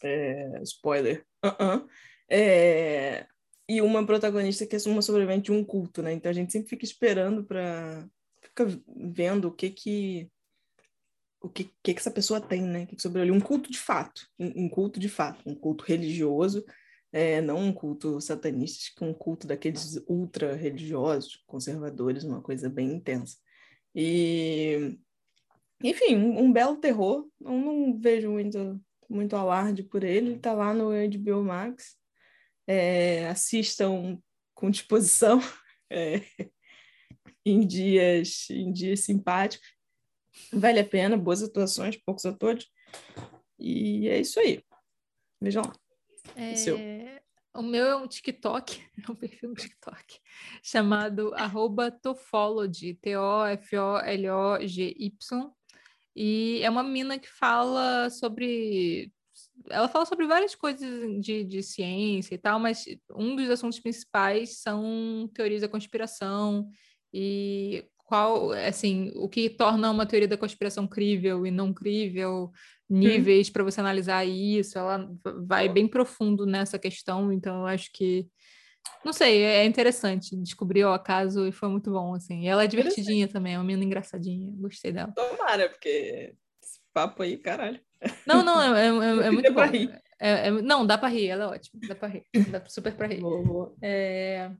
É, spoiler. Uh -uh. É, e uma protagonista que é uma sobrevivente de um culto, né? Então a gente sempre fica esperando para fica vendo o que que o que, que, que essa pessoa tem, né? Que sobre um culto de fato, um, culto de fato, um culto religioso é, não um culto satanista, um culto daqueles ultra religiosos, conservadores, uma coisa bem intensa. E, enfim, um, um belo terror. Eu não vejo muito, muito alarde por ele. Ele tá lá no HBO Max. É, assistam com disposição *laughs* é, em dias em dias simpáticos. Vale a pena, boas atuações, poucos atores. E é isso aí. Vejam lá. É... Seu. O meu é um TikTok, *laughs* é um perfil no TikTok, chamado arroba Tofology, T-O-F-O-L-O-G-Y. E é uma mina que fala sobre. Ela fala sobre várias coisas de, de ciência e tal, mas um dos assuntos principais são teorias da conspiração e qual, assim, o que torna uma teoria da conspiração crível e não crível, níveis hum. para você analisar isso, ela vai bem profundo nessa questão, então eu acho que não sei, é interessante descobrir o acaso e foi muito bom, assim. E ela é divertidinha também, é uma menina engraçadinha, gostei dela. Tomara, porque esse papo aí, caralho. Não, não, é, é, é, *laughs* é muito bom. É, é, não, dá para rir, ela é ótima, dá para rir, dá super para rir. Boa, boa. É,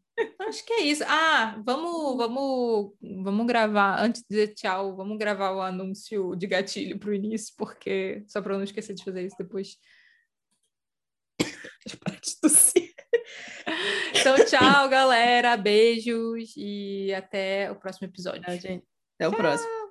acho que é isso. Ah, vamos, vamos, vamos gravar, antes de dizer tchau, vamos gravar o anúncio de gatilho para o início, porque só para não esquecer de fazer isso depois. *coughs* Então, tchau, galera, beijos e até o próximo episódio. Tchau, gente. Até o próximo.